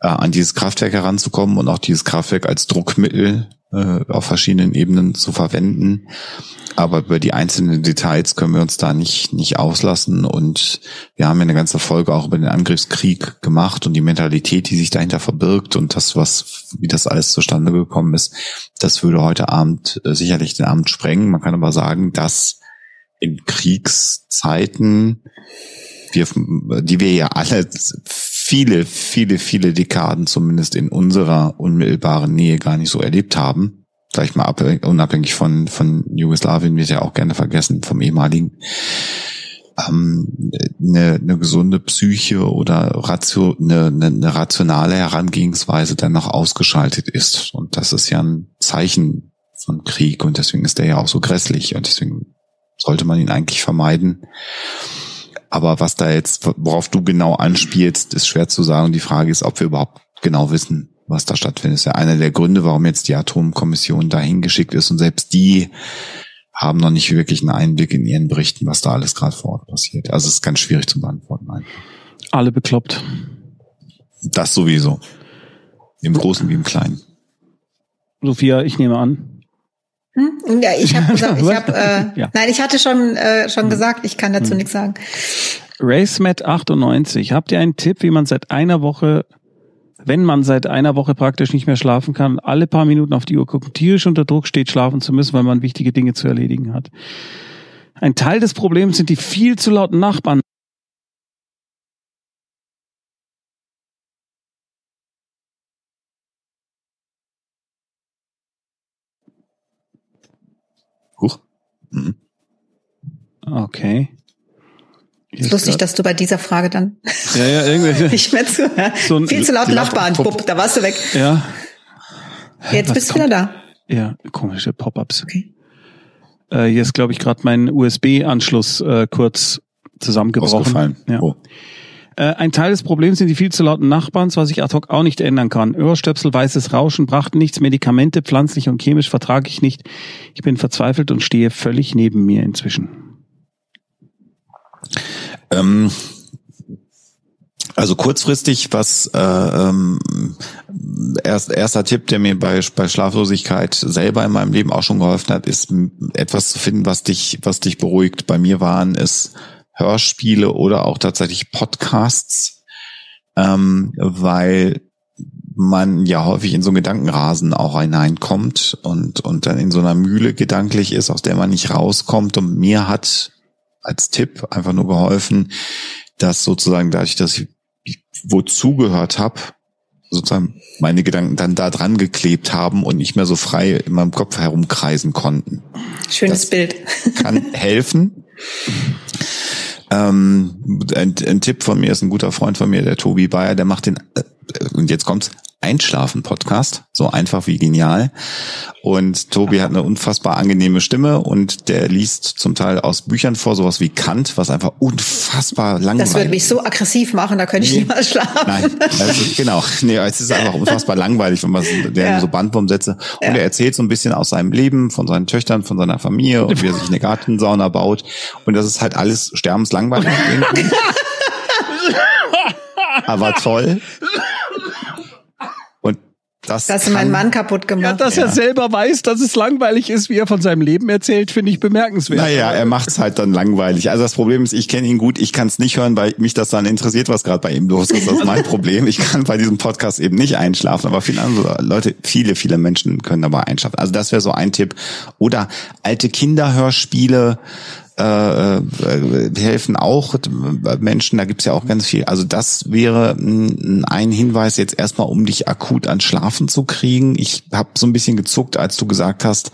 äh, an dieses Kraftwerk heranzukommen und auch dieses Kraftwerk als Druckmittel äh, auf verschiedenen Ebenen zu verwenden. Aber über die einzelnen Details können wir uns da nicht, nicht auslassen. Und wir haben ja eine ganze Folge auch über den Angriffskrieg gemacht und die Mentalität, die sich dahinter verbirgt und das, was, wie das alles zustande gekommen ist. Das würde heute Abend äh, sicherlich den Abend sprengen. Man kann aber sagen, dass in Kriegszeiten wir, die wir ja alle viele, viele, viele Dekaden zumindest in unserer unmittelbaren Nähe gar nicht so erlebt haben. Sag ich mal, unabhängig von, von Jugoslawien wird ja auch gerne vergessen, vom ehemaligen. Ähm, eine, eine gesunde Psyche oder ratio, eine, eine, eine rationale Herangehensweise dann noch ausgeschaltet ist. Und das ist ja ein Zeichen von Krieg und deswegen ist der ja auch so grässlich und deswegen sollte man ihn eigentlich vermeiden. Aber was da jetzt, worauf du genau anspielst, ist schwer zu sagen. Die Frage ist, ob wir überhaupt genau wissen, was da stattfindet. Das ist ja einer der Gründe, warum jetzt die Atomkommission dahin geschickt ist. Und selbst die haben noch nicht wirklich einen Einblick in ihren Berichten, was da alles gerade vor Ort passiert. Also es ist ganz schwierig zu beantworten. Nein. Alle bekloppt. Das sowieso. Im Großen wie im Kleinen. Sophia, ich nehme an, hm? Ja, ich habe *laughs* gesagt, ich habe, äh, ja. nein, ich hatte schon äh, schon hm. gesagt, ich kann dazu hm. nichts sagen. RaceMat 98, habt ihr einen Tipp, wie man seit einer Woche, wenn man seit einer Woche praktisch nicht mehr schlafen kann, alle paar Minuten auf die Uhr gucken, tierisch unter Druck steht, schlafen zu müssen, weil man wichtige Dinge zu erledigen hat? Ein Teil des Problems sind die viel zu lauten Nachbarn. Mhm. Okay. Ist lustig, dass du bei dieser Frage dann ja, ja, irgendwie *laughs* nicht mehr zuhörst. So Viel zu laut Nachbarn, Pup, da warst du weg. Ja. Jetzt bist du wieder da. Ja, komische Pop-ups. Okay. Äh, hier ist, glaube ich, gerade mein USB-Anschluss äh, kurz zusammengebrochen. Ausgefallen. Ja. Oh. Äh, ein Teil des Problems sind die viel zu lauten Nachbarn, was ich ad hoc auch nicht ändern kann. Ohrstöpsel, weißes Rauschen brachten nichts, Medikamente, pflanzlich und chemisch vertrage ich nicht. Ich bin verzweifelt und stehe völlig neben mir inzwischen. Ähm, also kurzfristig, was äh, ähm, erst, erster Tipp, der mir bei, bei Schlaflosigkeit selber in meinem Leben auch schon geholfen hat, ist etwas zu finden, was dich, was dich beruhigt. Bei mir waren es Hörspiele oder auch tatsächlich Podcasts, ähm, weil man ja häufig in so einen Gedankenrasen auch hineinkommt und, und dann in so einer Mühle gedanklich ist, aus der man nicht rauskommt. Und mir hat als Tipp einfach nur geholfen, dass sozusagen dadurch, dass ich wo zugehört habe, sozusagen meine Gedanken dann da dran geklebt haben und nicht mehr so frei in meinem Kopf herumkreisen konnten. Schönes das Bild. Kann *laughs* helfen. Ähm, ein, ein, Tipp von mir ist ein guter Freund von mir, der Tobi Bayer, der macht den, äh, und jetzt kommt's, Einschlafen-Podcast, so einfach wie genial. Und Tobi hat eine unfassbar angenehme Stimme und der liest zum Teil aus Büchern vor, sowas wie Kant, was einfach unfassbar langweilig ist. Das würde mich so aggressiv machen, da könnte ich nee. niemals schlafen. Nein, ist, genau. Nee, es ist einfach unfassbar langweilig, wenn man der ja. so Bandwurmsätze. Und ja. er erzählt so ein bisschen aus seinem Leben, von seinen Töchtern, von seiner Familie und wie er sich eine Gartensauna baut. Und das ist halt alles sterbenslangweilig. *laughs* Aber toll. Das Hast du meinen Mann kaputt gemacht? Ja, dass ja. er selber weiß, dass es langweilig ist, wie er von seinem Leben erzählt, finde ich bemerkenswert. Naja, er macht es halt dann langweilig. Also das Problem ist, ich kenne ihn gut, ich kann es nicht hören, weil mich das dann interessiert, was gerade bei ihm los ist. Das ist mein *laughs* Problem. Ich kann bei diesem Podcast eben nicht einschlafen, aber viele andere Leute, viele, viele Menschen können dabei einschlafen. Also das wäre so ein Tipp. Oder alte Kinderhörspiele, äh, äh, helfen auch Menschen, da gibt's ja auch ganz viel. Also das wäre ein Hinweis jetzt erstmal, um dich akut an Schlafen zu kriegen. Ich habe so ein bisschen gezuckt, als du gesagt hast,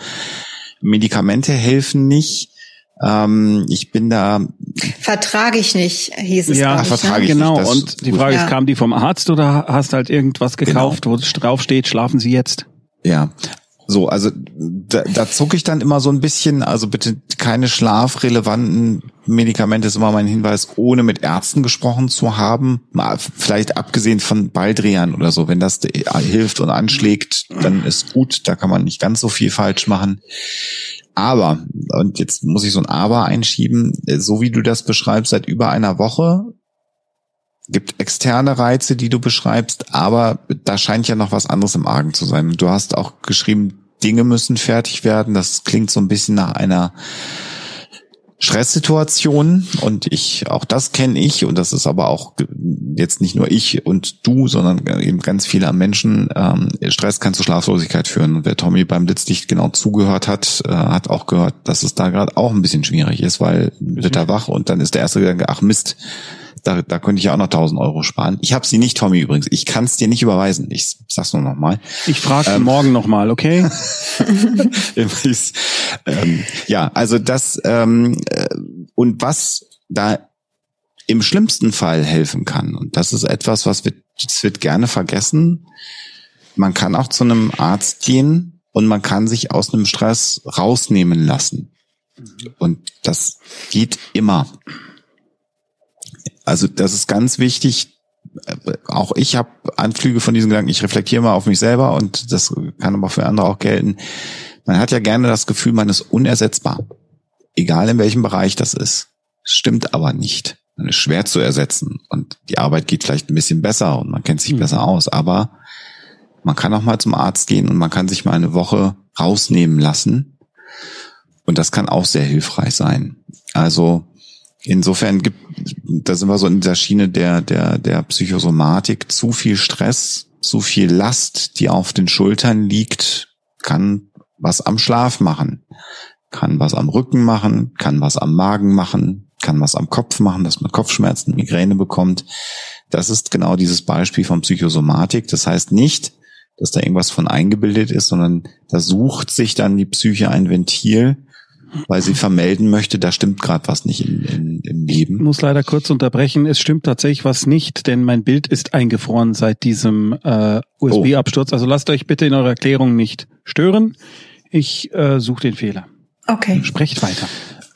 Medikamente helfen nicht. Ähm, ich bin da. Vertrage ich nicht, hieß es. Ja, vertrage ne? ich genau. nicht. Und die Frage ist, kam die vom Arzt oder hast halt irgendwas genau. gekauft, genau. wo drauf steht, schlafen Sie jetzt? Ja, so, also da, da zucke ich dann immer so ein bisschen, also bitte keine schlafrelevanten Medikamente ist immer mein Hinweis, ohne mit Ärzten gesprochen zu haben. Mal, vielleicht abgesehen von Baldrian oder so, wenn das hilft und anschlägt, dann ist gut, da kann man nicht ganz so viel falsch machen. Aber, und jetzt muss ich so ein Aber einschieben, so wie du das beschreibst, seit über einer Woche gibt externe Reize, die du beschreibst, aber da scheint ja noch was anderes im Argen zu sein. Du hast auch geschrieben, Dinge müssen fertig werden. Das klingt so ein bisschen nach einer Stresssituation und ich, auch das kenne ich und das ist aber auch jetzt nicht nur ich und du, sondern eben ganz viele Menschen. Ähm, Stress kann zu Schlaflosigkeit führen und wer Tommy beim Blitzlicht genau zugehört hat, äh, hat auch gehört, dass es da gerade auch ein bisschen schwierig ist, weil wird er wach und dann ist der erste Gedanke, ach Mist, da, da könnte ich ja auch noch 1000 Euro sparen. Ich habe sie nicht, Tommy, übrigens. Ich kann es dir nicht überweisen. Ich sag's nur nochmal. Ich frage ähm, morgen nochmal, okay? *laughs* ähm, ja, also das ähm, äh, und was da im schlimmsten Fall helfen kann, und das ist etwas, was wird, das wird gerne vergessen. Man kann auch zu einem Arzt gehen und man kann sich aus einem Stress rausnehmen lassen. Und das geht immer. Also das ist ganz wichtig. Auch ich habe Anflüge von diesen Gedanken. Ich reflektiere mal auf mich selber und das kann aber für andere auch gelten. Man hat ja gerne das Gefühl, man ist unersetzbar. Egal in welchem Bereich das ist. Stimmt aber nicht. Man ist schwer zu ersetzen und die Arbeit geht vielleicht ein bisschen besser und man kennt sich mhm. besser aus. Aber man kann auch mal zum Arzt gehen und man kann sich mal eine Woche rausnehmen lassen. Und das kann auch sehr hilfreich sein. Also Insofern gibt, da sind wir so in dieser Schiene der, der, der Psychosomatik, zu viel Stress, zu viel Last, die auf den Schultern liegt, kann was am Schlaf machen, kann was am Rücken machen, kann was am Magen machen, kann was am Kopf machen, dass man Kopfschmerzen, Migräne bekommt. Das ist genau dieses Beispiel von Psychosomatik. Das heißt nicht, dass da irgendwas von eingebildet ist, sondern da sucht sich dann die Psyche ein Ventil, weil sie vermelden möchte, da stimmt gerade was nicht in, in, im Leben. Ich muss leider kurz unterbrechen. Es stimmt tatsächlich was nicht, denn mein Bild ist eingefroren seit diesem äh, USB-Absturz. Oh. Also lasst euch bitte in eurer Erklärung nicht stören. Ich äh, suche den Fehler. Okay. Sprecht weiter.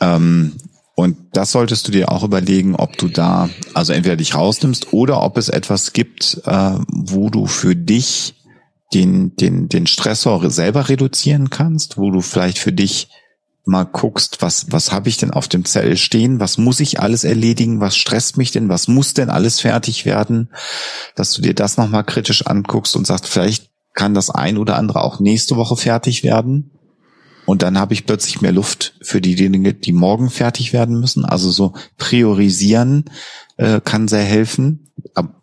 Ähm, und das solltest du dir auch überlegen, ob du da also entweder dich rausnimmst oder ob es etwas gibt, äh, wo du für dich den, den, den Stressor selber reduzieren kannst, wo du vielleicht für dich mal guckst, was, was habe ich denn auf dem Zettel stehen, was muss ich alles erledigen, was stresst mich denn, was muss denn alles fertig werden, dass du dir das nochmal kritisch anguckst und sagst, vielleicht kann das ein oder andere auch nächste Woche fertig werden. Und dann habe ich plötzlich mehr Luft für die Dinge, die morgen fertig werden müssen. Also so priorisieren äh, kann sehr helfen.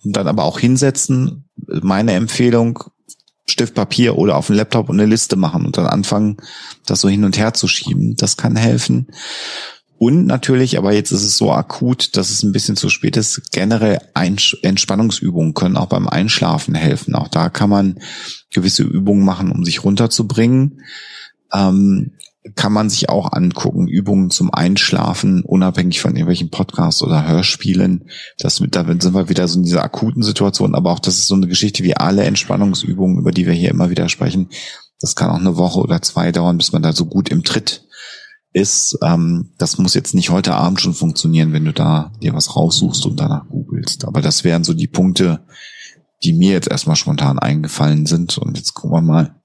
Dann aber auch hinsetzen. Meine Empfehlung, Stift, Papier oder auf dem Laptop und eine Liste machen und dann anfangen, das so hin und her zu schieben. Das kann helfen. Und natürlich, aber jetzt ist es so akut, dass es ein bisschen zu spät ist, generell Entspannungsübungen können auch beim Einschlafen helfen. Auch da kann man gewisse Übungen machen, um sich runterzubringen. Ähm, kann man sich auch angucken, Übungen zum Einschlafen, unabhängig von irgendwelchen Podcasts oder Hörspielen. Das mit, da sind wir wieder so in dieser akuten Situation, aber auch das ist so eine Geschichte wie alle Entspannungsübungen, über die wir hier immer wieder sprechen. Das kann auch eine Woche oder zwei dauern, bis man da so gut im Tritt ist. Ähm, das muss jetzt nicht heute Abend schon funktionieren, wenn du da dir was raussuchst und danach googelst. Aber das wären so die Punkte, die mir jetzt erstmal spontan eingefallen sind. Und jetzt gucken wir mal,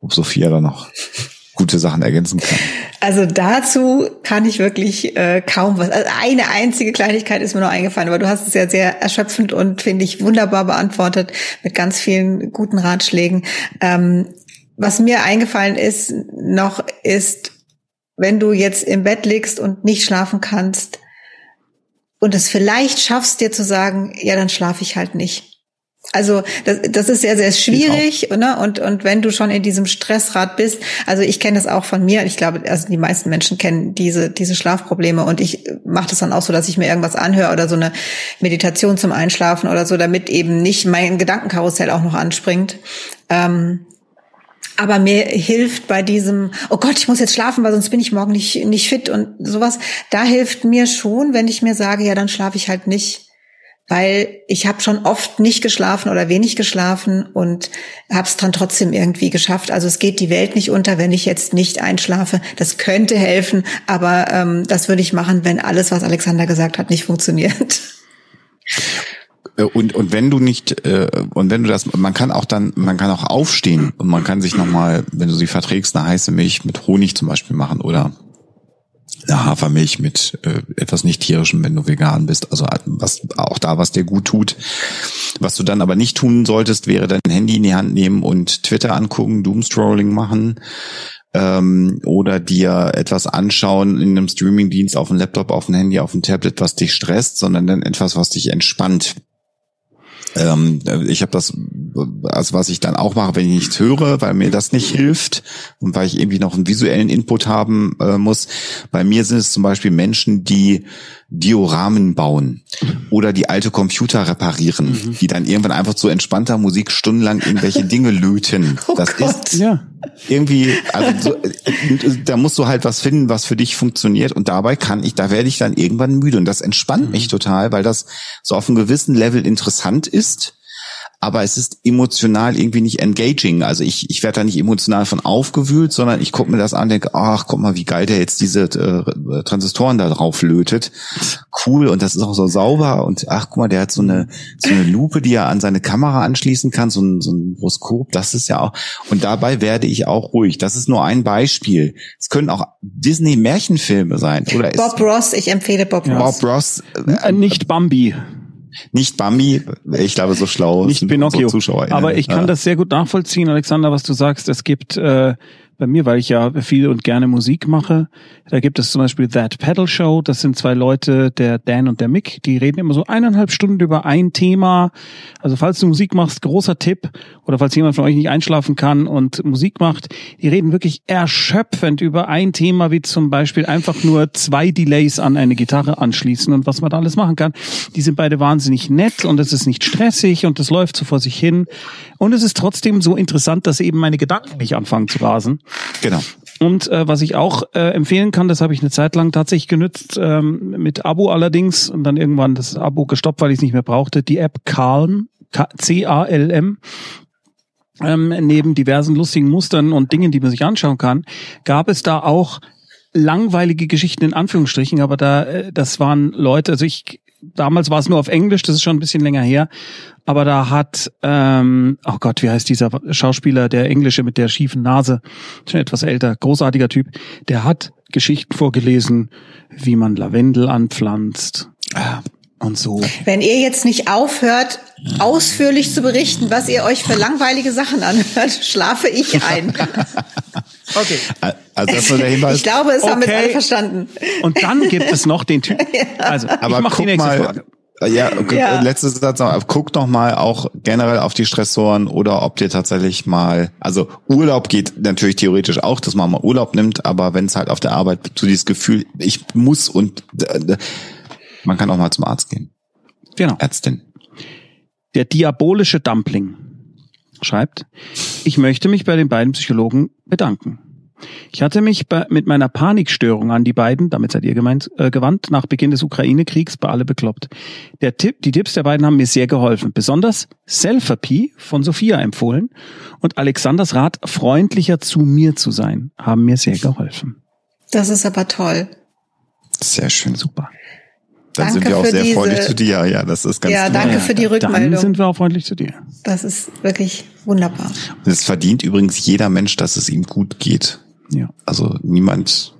ob Sophia da noch gute Sachen ergänzen kann. Also dazu kann ich wirklich äh, kaum was. Also eine einzige Kleinigkeit ist mir noch eingefallen, aber du hast es ja sehr erschöpfend und finde ich wunderbar beantwortet mit ganz vielen guten Ratschlägen. Ähm, was mir eingefallen ist noch ist, wenn du jetzt im Bett liegst und nicht schlafen kannst und es vielleicht schaffst, dir zu sagen, ja, dann schlafe ich halt nicht also das, das ist sehr, sehr schwierig, ne? Und, und wenn du schon in diesem Stressrad bist, also ich kenne das auch von mir, ich glaube, also die meisten Menschen kennen diese, diese Schlafprobleme und ich mache das dann auch so, dass ich mir irgendwas anhöre oder so eine Meditation zum Einschlafen oder so, damit eben nicht mein Gedankenkarussell auch noch anspringt. Ähm, aber mir hilft bei diesem, oh Gott, ich muss jetzt schlafen, weil sonst bin ich morgen nicht, nicht fit und sowas. Da hilft mir schon, wenn ich mir sage, ja, dann schlafe ich halt nicht weil ich habe schon oft nicht geschlafen oder wenig geschlafen und habe es dann trotzdem irgendwie geschafft. Also es geht die Welt nicht unter, wenn ich jetzt nicht einschlafe. Das könnte helfen, aber ähm, das würde ich machen, wenn alles, was Alexander gesagt hat, nicht funktioniert. Äh, und und wenn du nicht äh, und wenn du das man kann auch dann man kann auch aufstehen und man kann sich noch mal wenn du sie verträgst eine heiße Milch mit Honig zum Beispiel machen oder Hafermilch mit äh, etwas nicht tierischem, wenn du vegan bist. Also was auch da, was dir gut tut. Was du dann aber nicht tun solltest, wäre dein Handy in die Hand nehmen und Twitter angucken, Doomstrolling machen ähm, oder dir etwas anschauen in einem Streamingdienst auf dem Laptop, auf dem Handy, auf dem Tablet, was dich stresst, sondern dann etwas, was dich entspannt. Ähm, ich habe das, also was ich dann auch mache, wenn ich nichts höre, weil mir das nicht hilft und weil ich irgendwie noch einen visuellen Input haben äh, muss. Bei mir sind es zum Beispiel Menschen, die Dioramen bauen oder die alte Computer reparieren, mhm. die dann irgendwann einfach zu entspannter Musik stundenlang irgendwelche Dinge löten. *laughs* Oh das Gott. ist ja. irgendwie, also so, äh, da musst du halt was finden, was für dich funktioniert und dabei kann ich, da werde ich dann irgendwann müde und das entspannt mhm. mich total, weil das so auf einem gewissen Level interessant ist aber es ist emotional irgendwie nicht engaging. Also ich, ich werde da nicht emotional von aufgewühlt, sondern ich gucke mir das an und denke, ach, guck mal, wie geil der jetzt diese äh, Transistoren da drauf lötet. Cool, und das ist auch so sauber und ach, guck mal, der hat so eine, so eine Lupe, die er an seine Kamera anschließen kann, so ein, so ein Broskop, das ist ja auch, und dabei werde ich auch ruhig. Das ist nur ein Beispiel. Es können auch Disney-Märchenfilme sein. Oder Bob Ross, ich empfehle Bob Ross. Bob Ross. Äh, nicht Bambi. Nicht Bambi, ich glaube, so schlau nicht Pinocchio. Zuschauer. Aber ich kann ja. das sehr gut nachvollziehen, Alexander, was du sagst. Es gibt äh, bei mir, weil ich ja viel und gerne Musik mache. Da gibt es zum Beispiel That Pedal Show. Das sind zwei Leute, der Dan und der Mick. Die reden immer so eineinhalb Stunden über ein Thema. Also falls du Musik machst, großer Tipp. Oder falls jemand von euch nicht einschlafen kann und Musik macht, die reden wirklich erschöpfend über ein Thema, wie zum Beispiel einfach nur zwei Delays an eine Gitarre anschließen und was man da alles machen kann. Die sind beide wahnsinnig nett und es ist nicht stressig und es läuft so vor sich hin. Und es ist trotzdem so interessant, dass eben meine Gedanken nicht anfangen zu rasen. Genau. Und äh, was ich auch äh, empfehlen kann, das habe ich eine Zeit lang tatsächlich genützt, ähm, mit Abo allerdings und dann irgendwann das Abo gestoppt, weil ich es nicht mehr brauchte, die App Calm, C-A-L-M. Ähm, neben diversen lustigen Mustern und Dingen, die man sich anschauen kann, gab es da auch langweilige Geschichten in Anführungsstrichen, aber da äh, das waren Leute, also ich damals war es nur auf Englisch, das ist schon ein bisschen länger her, aber da hat, ähm, oh Gott, wie heißt dieser Schauspieler, der Englische mit der schiefen Nase, schon etwas älter, großartiger Typ, der hat Geschichten vorgelesen, wie man Lavendel anpflanzt und so. Wenn ihr jetzt nicht aufhört, ausführlich zu berichten, was ihr euch für langweilige Sachen anhört, *laughs* schlafe ich ein. *laughs* Okay. Also das war der Hinweis. *laughs* Ich glaube, es okay. haben wir alle verstanden. Und dann gibt es noch den Typ. *laughs* Also, Aber ich mach die nächste mal, Frage. Ja, okay, ja. letzte Satz noch. Guck noch mal auch generell auf die Stressoren oder ob dir tatsächlich mal, also Urlaub geht natürlich theoretisch auch, dass man mal Urlaub nimmt, aber wenn es halt auf der Arbeit zu dieses Gefühl, ich muss und äh, man kann auch mal zum Arzt gehen. Genau. Ärztin. Der diabolische Dumpling schreibt, ich möchte mich bei den beiden Psychologen bedanken. Ich hatte mich bei, mit meiner Panikstörung an die beiden, damit seid ihr gemeint, äh, gewandt, nach Beginn des Ukraine-Kriegs bei alle bekloppt. Der Tipp, die Tipps der beiden haben mir sehr geholfen. Besonders Selfie von Sophia empfohlen und Alexanders Rat, freundlicher zu mir zu sein, haben mir sehr geholfen. Das ist aber toll. Sehr schön, super. Dann danke sind wir auch sehr diese, freundlich zu dir. Ja, das ist ganz Ja, toll. danke für die Rückmeldung. Dann sind wir auch freundlich zu dir. Das ist wirklich wunderbar. Und es verdient übrigens jeder Mensch, dass es ihm gut geht. Ja. Also niemand,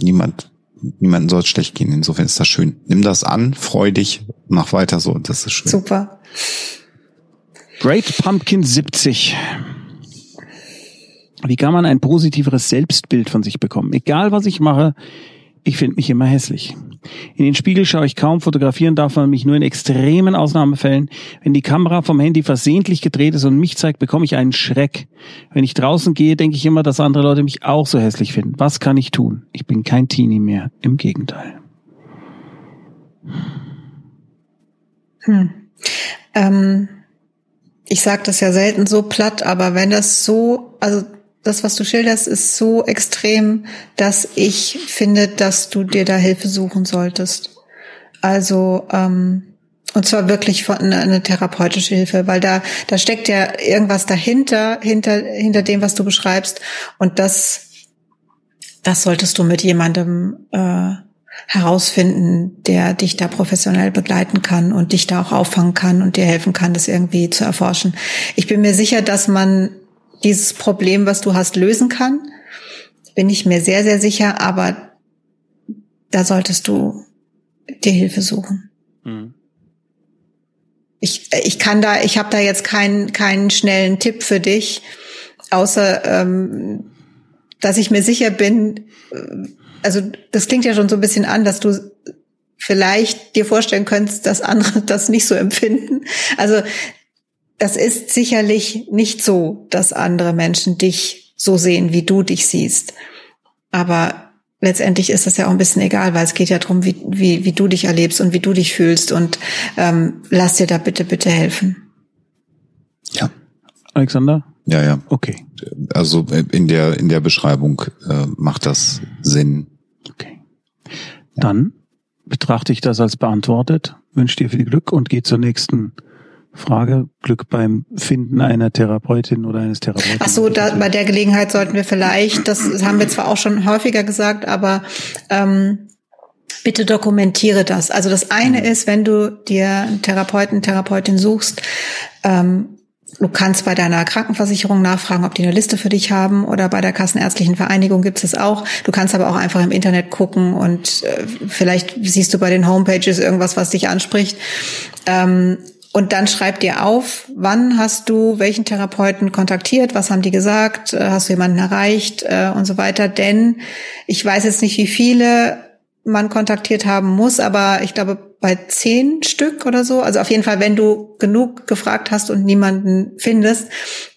niemand, niemanden soll es schlecht gehen. Insofern ist das schön. Nimm das an, freu dich, mach weiter so. Das ist schön. Super. Great Pumpkin 70. Wie kann man ein positiveres Selbstbild von sich bekommen? Egal was ich mache, ich finde mich immer hässlich. In den Spiegel schaue ich kaum, fotografieren darf man mich nur in extremen Ausnahmefällen. Wenn die Kamera vom Handy versehentlich gedreht ist und mich zeigt, bekomme ich einen Schreck. Wenn ich draußen gehe, denke ich immer, dass andere Leute mich auch so hässlich finden. Was kann ich tun? Ich bin kein Teenie mehr. Im Gegenteil. Hm. Ähm, ich sage das ja selten so platt, aber wenn das so, also das, was du schilderst, ist so extrem, dass ich finde, dass du dir da Hilfe suchen solltest. Also ähm, und zwar wirklich von eine, eine therapeutische Hilfe, weil da da steckt ja irgendwas dahinter, hinter hinter dem, was du beschreibst. Und das das solltest du mit jemandem äh, herausfinden, der dich da professionell begleiten kann und dich da auch auffangen kann und dir helfen kann, das irgendwie zu erforschen. Ich bin mir sicher, dass man dieses Problem, was du hast, lösen kann. Bin ich mir sehr, sehr sicher. Aber da solltest du dir Hilfe suchen. Mhm. Ich, ich kann da, ich habe da jetzt keinen keinen schnellen Tipp für dich, außer ähm, dass ich mir sicher bin, äh, also das klingt ja schon so ein bisschen an, dass du vielleicht dir vorstellen könntest, dass andere *laughs* das nicht so empfinden. Also das ist sicherlich nicht so, dass andere Menschen dich so sehen, wie du dich siehst. Aber letztendlich ist das ja auch ein bisschen egal, weil es geht ja darum, wie, wie, wie du dich erlebst und wie du dich fühlst. Und ähm, lass dir da bitte, bitte helfen. Ja. Alexander? Ja, ja. Okay. Also äh, in der, in der Beschreibung äh, macht das Sinn. Okay. Ja. Dann betrachte ich das als beantwortet, wünsche dir viel Glück und gehe zur nächsten Frage. Glück beim Finden einer Therapeutin oder eines Therapeuten. Ach so, da, bei der Gelegenheit sollten wir vielleicht, das haben wir zwar auch schon häufiger gesagt, aber ähm, bitte dokumentiere das. Also das eine mhm. ist, wenn du dir einen Therapeuten, Therapeutin suchst, ähm, Du kannst bei deiner Krankenversicherung nachfragen, ob die eine Liste für dich haben oder bei der Kassenärztlichen Vereinigung gibt es auch. Du kannst aber auch einfach im Internet gucken und äh, vielleicht siehst du bei den Homepages irgendwas, was dich anspricht. Ähm, und dann schreib dir auf, wann hast du welchen Therapeuten kontaktiert, was haben die gesagt, äh, hast du jemanden erreicht äh, und so weiter. Denn ich weiß jetzt nicht, wie viele man kontaktiert haben muss, aber ich glaube bei zehn Stück oder so. Also auf jeden Fall, wenn du genug gefragt hast und niemanden findest,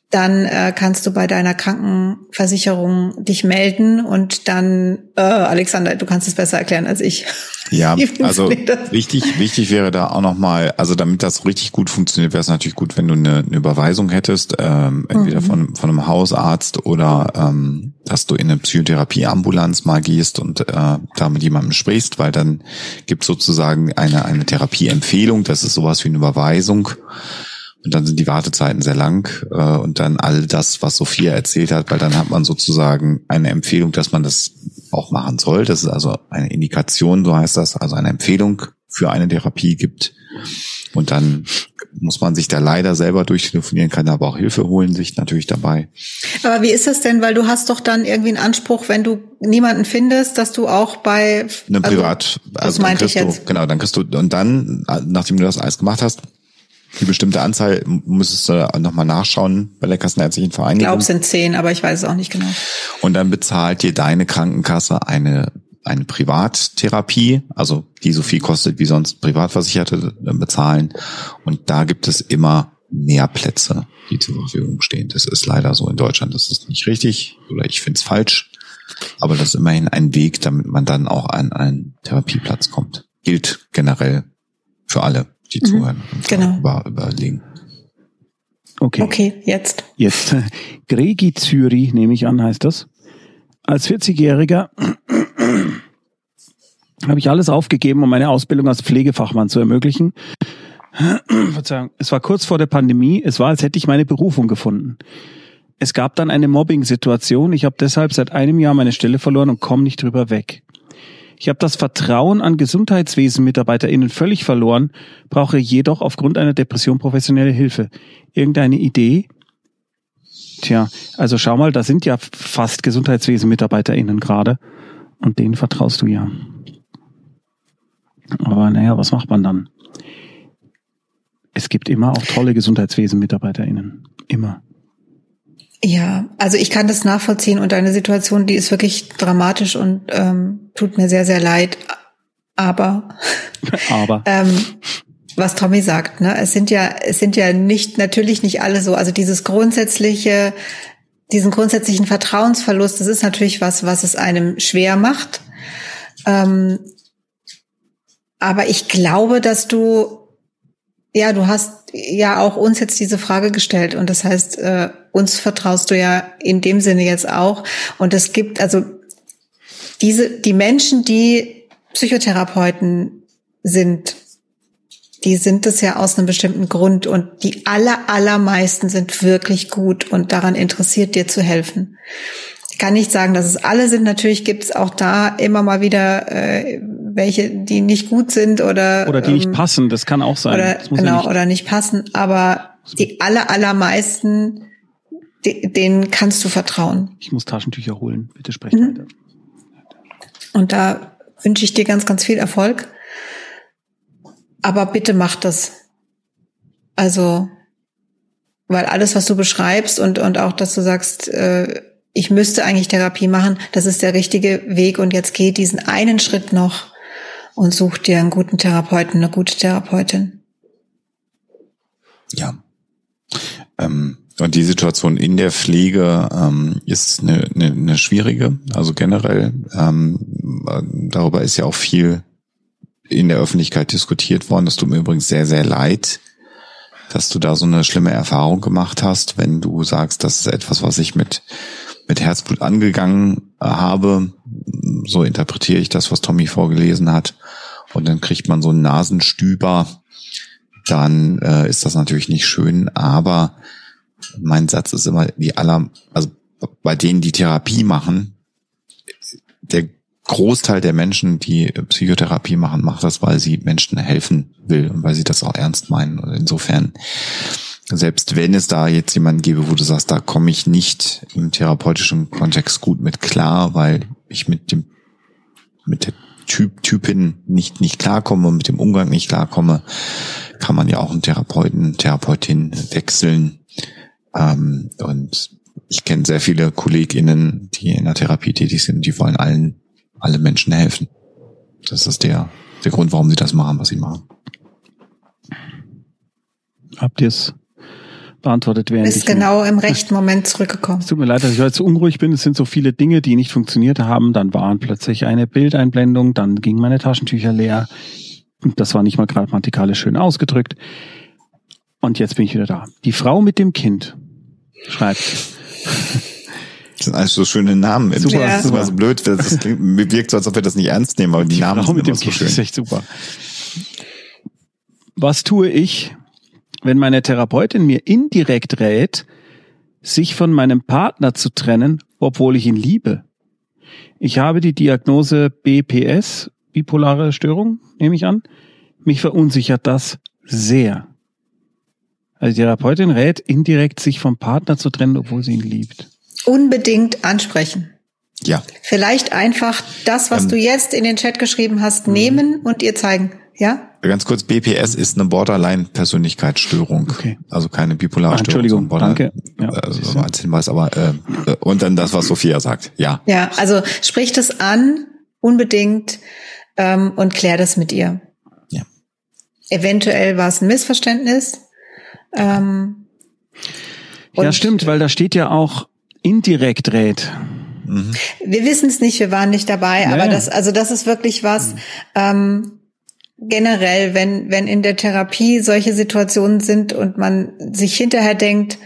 dann äh, kannst du bei deiner Krankenversicherung dich melden und dann, äh, Alexander, du kannst es besser erklären als ich. Ja, *laughs* also wichtig, wichtig wäre da auch nochmal, also damit das richtig gut funktioniert, wäre es natürlich gut, wenn du eine, eine Überweisung hättest, ähm, entweder mhm. von, von einem Hausarzt oder ähm, dass du in eine Psychotherapieambulanz mal gehst und äh, da mit jemandem sprichst, weil dann gibt sozusagen eine, eine Therapieempfehlung, das ist sowas wie eine Überweisung und dann sind die Wartezeiten sehr lang äh, und dann all das, was Sophia erzählt hat, weil dann hat man sozusagen eine Empfehlung, dass man das auch machen soll. Das ist also eine Indikation, so heißt das, also eine Empfehlung für eine Therapie gibt. Und dann muss man sich da leider selber durchtelefonieren, kann aber auch Hilfe holen, sich natürlich dabei. Aber wie ist das denn? Weil du hast doch dann irgendwie einen Anspruch, wenn du niemanden findest, dass du auch bei einem also, Privat, also meinte ich jetzt. Du, genau, dann kriegst du und dann, nachdem du das alles gemacht hast, die bestimmte Anzahl müsstest du nochmal nachschauen bei der Kassenärztlichen Vereinigung. Ich glaube, es sind zehn, aber ich weiß es auch nicht genau. Und dann bezahlt dir deine Krankenkasse eine, eine Privattherapie, also die so viel kostet wie sonst Privatversicherte äh, bezahlen. Und da gibt es immer mehr Plätze, die zur Verfügung stehen. Das ist leider so in Deutschland. Das ist nicht richtig oder ich finde es falsch. Aber das ist immerhin ein Weg, damit man dann auch an einen Therapieplatz kommt. Gilt generell für alle die mhm. zuhören und genau. über, überlegen. Okay. Okay, jetzt. Jetzt. *laughs* Gregi Zürich, nehme ich an, heißt das. Als 40-Jähriger *clears throat* habe ich alles aufgegeben, um meine Ausbildung als Pflegefachmann zu ermöglichen. *clears throat* Verzeihung. Es war kurz vor der Pandemie. Es war, als hätte ich meine Berufung gefunden. Es gab dann eine Mobbing-Situation. Ich habe deshalb seit einem Jahr meine Stelle verloren und komme nicht drüber weg. Ich habe das Vertrauen an Gesundheitswesen-MitarbeiterInnen völlig verloren, brauche jedoch aufgrund einer Depression professionelle Hilfe. Irgendeine Idee? Tja, also schau mal, da sind ja fast Gesundheitswesen-MitarbeiterInnen gerade und denen vertraust du ja. Aber naja, was macht man dann? Es gibt immer auch tolle Gesundheitswesen-MitarbeiterInnen. Immer. Ja, also ich kann das nachvollziehen und deine Situation, die ist wirklich dramatisch und ähm, tut mir sehr, sehr leid. Aber, *laughs* aber. ähm, was Tommy sagt, ne, es sind ja, es sind ja nicht, natürlich nicht alle so. Also dieses grundsätzliche, diesen grundsätzlichen Vertrauensverlust, das ist natürlich was, was es einem schwer macht. Ähm, aber ich glaube, dass du, ja, du hast ja auch uns jetzt diese Frage gestellt und das heißt, äh, uns vertraust du ja in dem Sinne jetzt auch und es gibt also diese die Menschen, die Psychotherapeuten sind, die sind es ja aus einem bestimmten Grund und die aller allermeisten sind wirklich gut und daran interessiert dir zu helfen. Ich kann nicht sagen, dass es alle sind. Natürlich gibt es auch da immer mal wieder äh, welche, die nicht gut sind oder oder die ähm, nicht passen. Das kann auch sein. Oder, genau ja oder nicht passen. Aber die aller allermeisten, die, denen kannst du vertrauen. Ich muss Taschentücher holen. Bitte sprechen mhm. weiter. Und da wünsche ich dir ganz, ganz viel Erfolg. Aber bitte mach das. Also, weil alles, was du beschreibst und, und auch, dass du sagst, äh, ich müsste eigentlich Therapie machen, das ist der richtige Weg und jetzt geh diesen einen Schritt noch und such dir einen guten Therapeuten, eine gute Therapeutin. Ja. Ähm, und die Situation in der Pflege ähm, ist eine, eine, eine schwierige, also generell. Ähm, darüber ist ja auch viel in der Öffentlichkeit diskutiert worden. Das tut mir übrigens sehr, sehr leid, dass du da so eine schlimme Erfahrung gemacht hast, wenn du sagst, das ist etwas, was ich mit, mit Herzblut angegangen habe. So interpretiere ich das, was Tommy vorgelesen hat. Und dann kriegt man so einen Nasenstüber. Dann äh, ist das natürlich nicht schön, aber mein Satz ist immer, die aller, also bei denen, die Therapie machen, der Großteil der Menschen, die Psychotherapie machen, macht das, weil sie Menschen helfen will und weil sie das auch ernst meinen. Und insofern, selbst wenn es da jetzt jemanden gäbe, wo du sagst, da komme ich nicht im therapeutischen Kontext gut mit klar, weil ich mit dem, mit der Typ, Typin nicht, nicht klarkomme und mit dem Umgang nicht klarkomme, kann man ja auch einen Therapeuten, Therapeutin wechseln. Ähm, und ich kenne sehr viele KollegInnen, die in der Therapie tätig sind, die wollen allen alle Menschen helfen. Das ist der, der Grund, warum sie das machen, was sie machen. Habt ihr es beantwortet, Bist ich genau im rechten Moment zurückgekommen. Es tut mir leid, dass ich heute so unruhig bin. Es sind so viele Dinge, die nicht funktioniert haben. Dann waren plötzlich eine Bildeinblendung, dann gingen meine Taschentücher leer. Und das war nicht mal grammatikalisch schön ausgedrückt. Und jetzt bin ich wieder da. Die Frau mit dem Kind schreibt. Das sind alles so schöne Namen. Super, das ist super. immer so blöd. Das klingt, wirkt so, als ob wir das nicht ernst nehmen, aber die, Die Namen Frau sind mit immer dem so Kind schön. ist echt super. Was tue ich, wenn meine Therapeutin mir indirekt rät, sich von meinem Partner zu trennen, obwohl ich ihn liebe? Ich habe die Diagnose BPS, bipolare Störung, nehme ich an. Mich verunsichert das sehr. Also die Therapeutin rät, indirekt sich vom Partner zu trennen, obwohl sie ihn liebt. Unbedingt ansprechen. Ja, Vielleicht einfach das, was Ähm. du jetzt in den Chat geschrieben hast, nehmen und ihr zeigen. Ja? Ganz kurz, BPS ist eine Borderline-Persönlichkeitsstörung. Okay. Also keine bipolare Ah, Störung. Entschuldigung, sondern danke. Borderline- Ja, also du. als Hinweis, aber äh, äh, und dann das, was Sophia sagt. Ja, Ja, also sprich das an, unbedingt, ähm, und klär das mit ihr. Ja. Eventuell war es ein Missverständnis. Ähm, Ja, stimmt, weil da steht ja auch indirekt rät. mhm. Wir wissen es nicht, wir waren nicht dabei, Ja, aber das, also das ist wirklich was, ähm, generell, wenn, wenn in der Therapie solche Situationen sind und man sich hinterher denkt,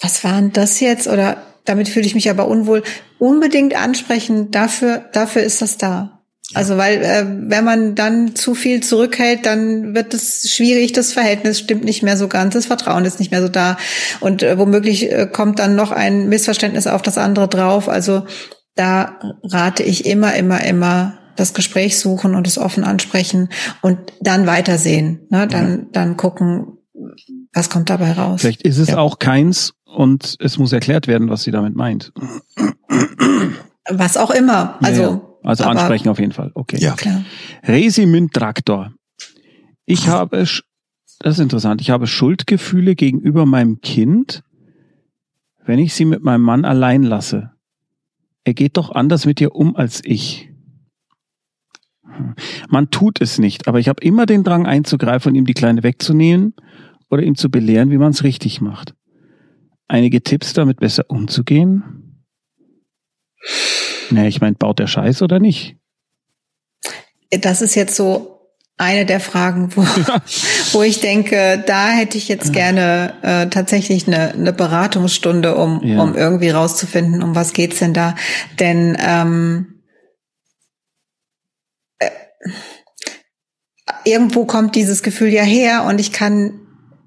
was war denn das jetzt? Oder damit fühle ich mich aber unwohl. Unbedingt ansprechen, dafür, dafür ist das da. Also weil äh, wenn man dann zu viel zurückhält, dann wird es schwierig, das Verhältnis stimmt nicht mehr so ganz, das Vertrauen ist nicht mehr so da und äh, womöglich äh, kommt dann noch ein Missverständnis auf das andere drauf. Also da rate ich immer, immer, immer das Gespräch suchen und es offen ansprechen und dann weitersehen. Ne? Dann, dann gucken, was kommt dabei raus. Vielleicht ist es Ja. auch keins und es muss erklärt werden, was sie damit meint. Was auch immer. Also, Ja, also aber- ansprechen auf jeden Fall. Okay. Ja. Klar. Resimünd Traktor. Ich habe, das ist interessant, ich habe Schuldgefühle gegenüber meinem Kind, wenn ich sie mit meinem Mann allein lasse. Er geht doch anders mit ihr um als ich. Man tut es nicht, aber ich habe immer den Drang einzugreifen und ihm die Kleine wegzunehmen oder ihm zu belehren, wie man es richtig macht. Einige Tipps, damit besser umzugehen? Na, ich meine, baut der Scheiß oder nicht? Das ist jetzt so eine der Fragen, wo, *laughs* wo ich denke, da hätte ich jetzt gerne äh, tatsächlich eine, eine Beratungsstunde, um, Ja. um irgendwie rauszufinden, um was geht's denn da. Denn ähm, äh, irgendwo kommt dieses Gefühl ja her und ich kann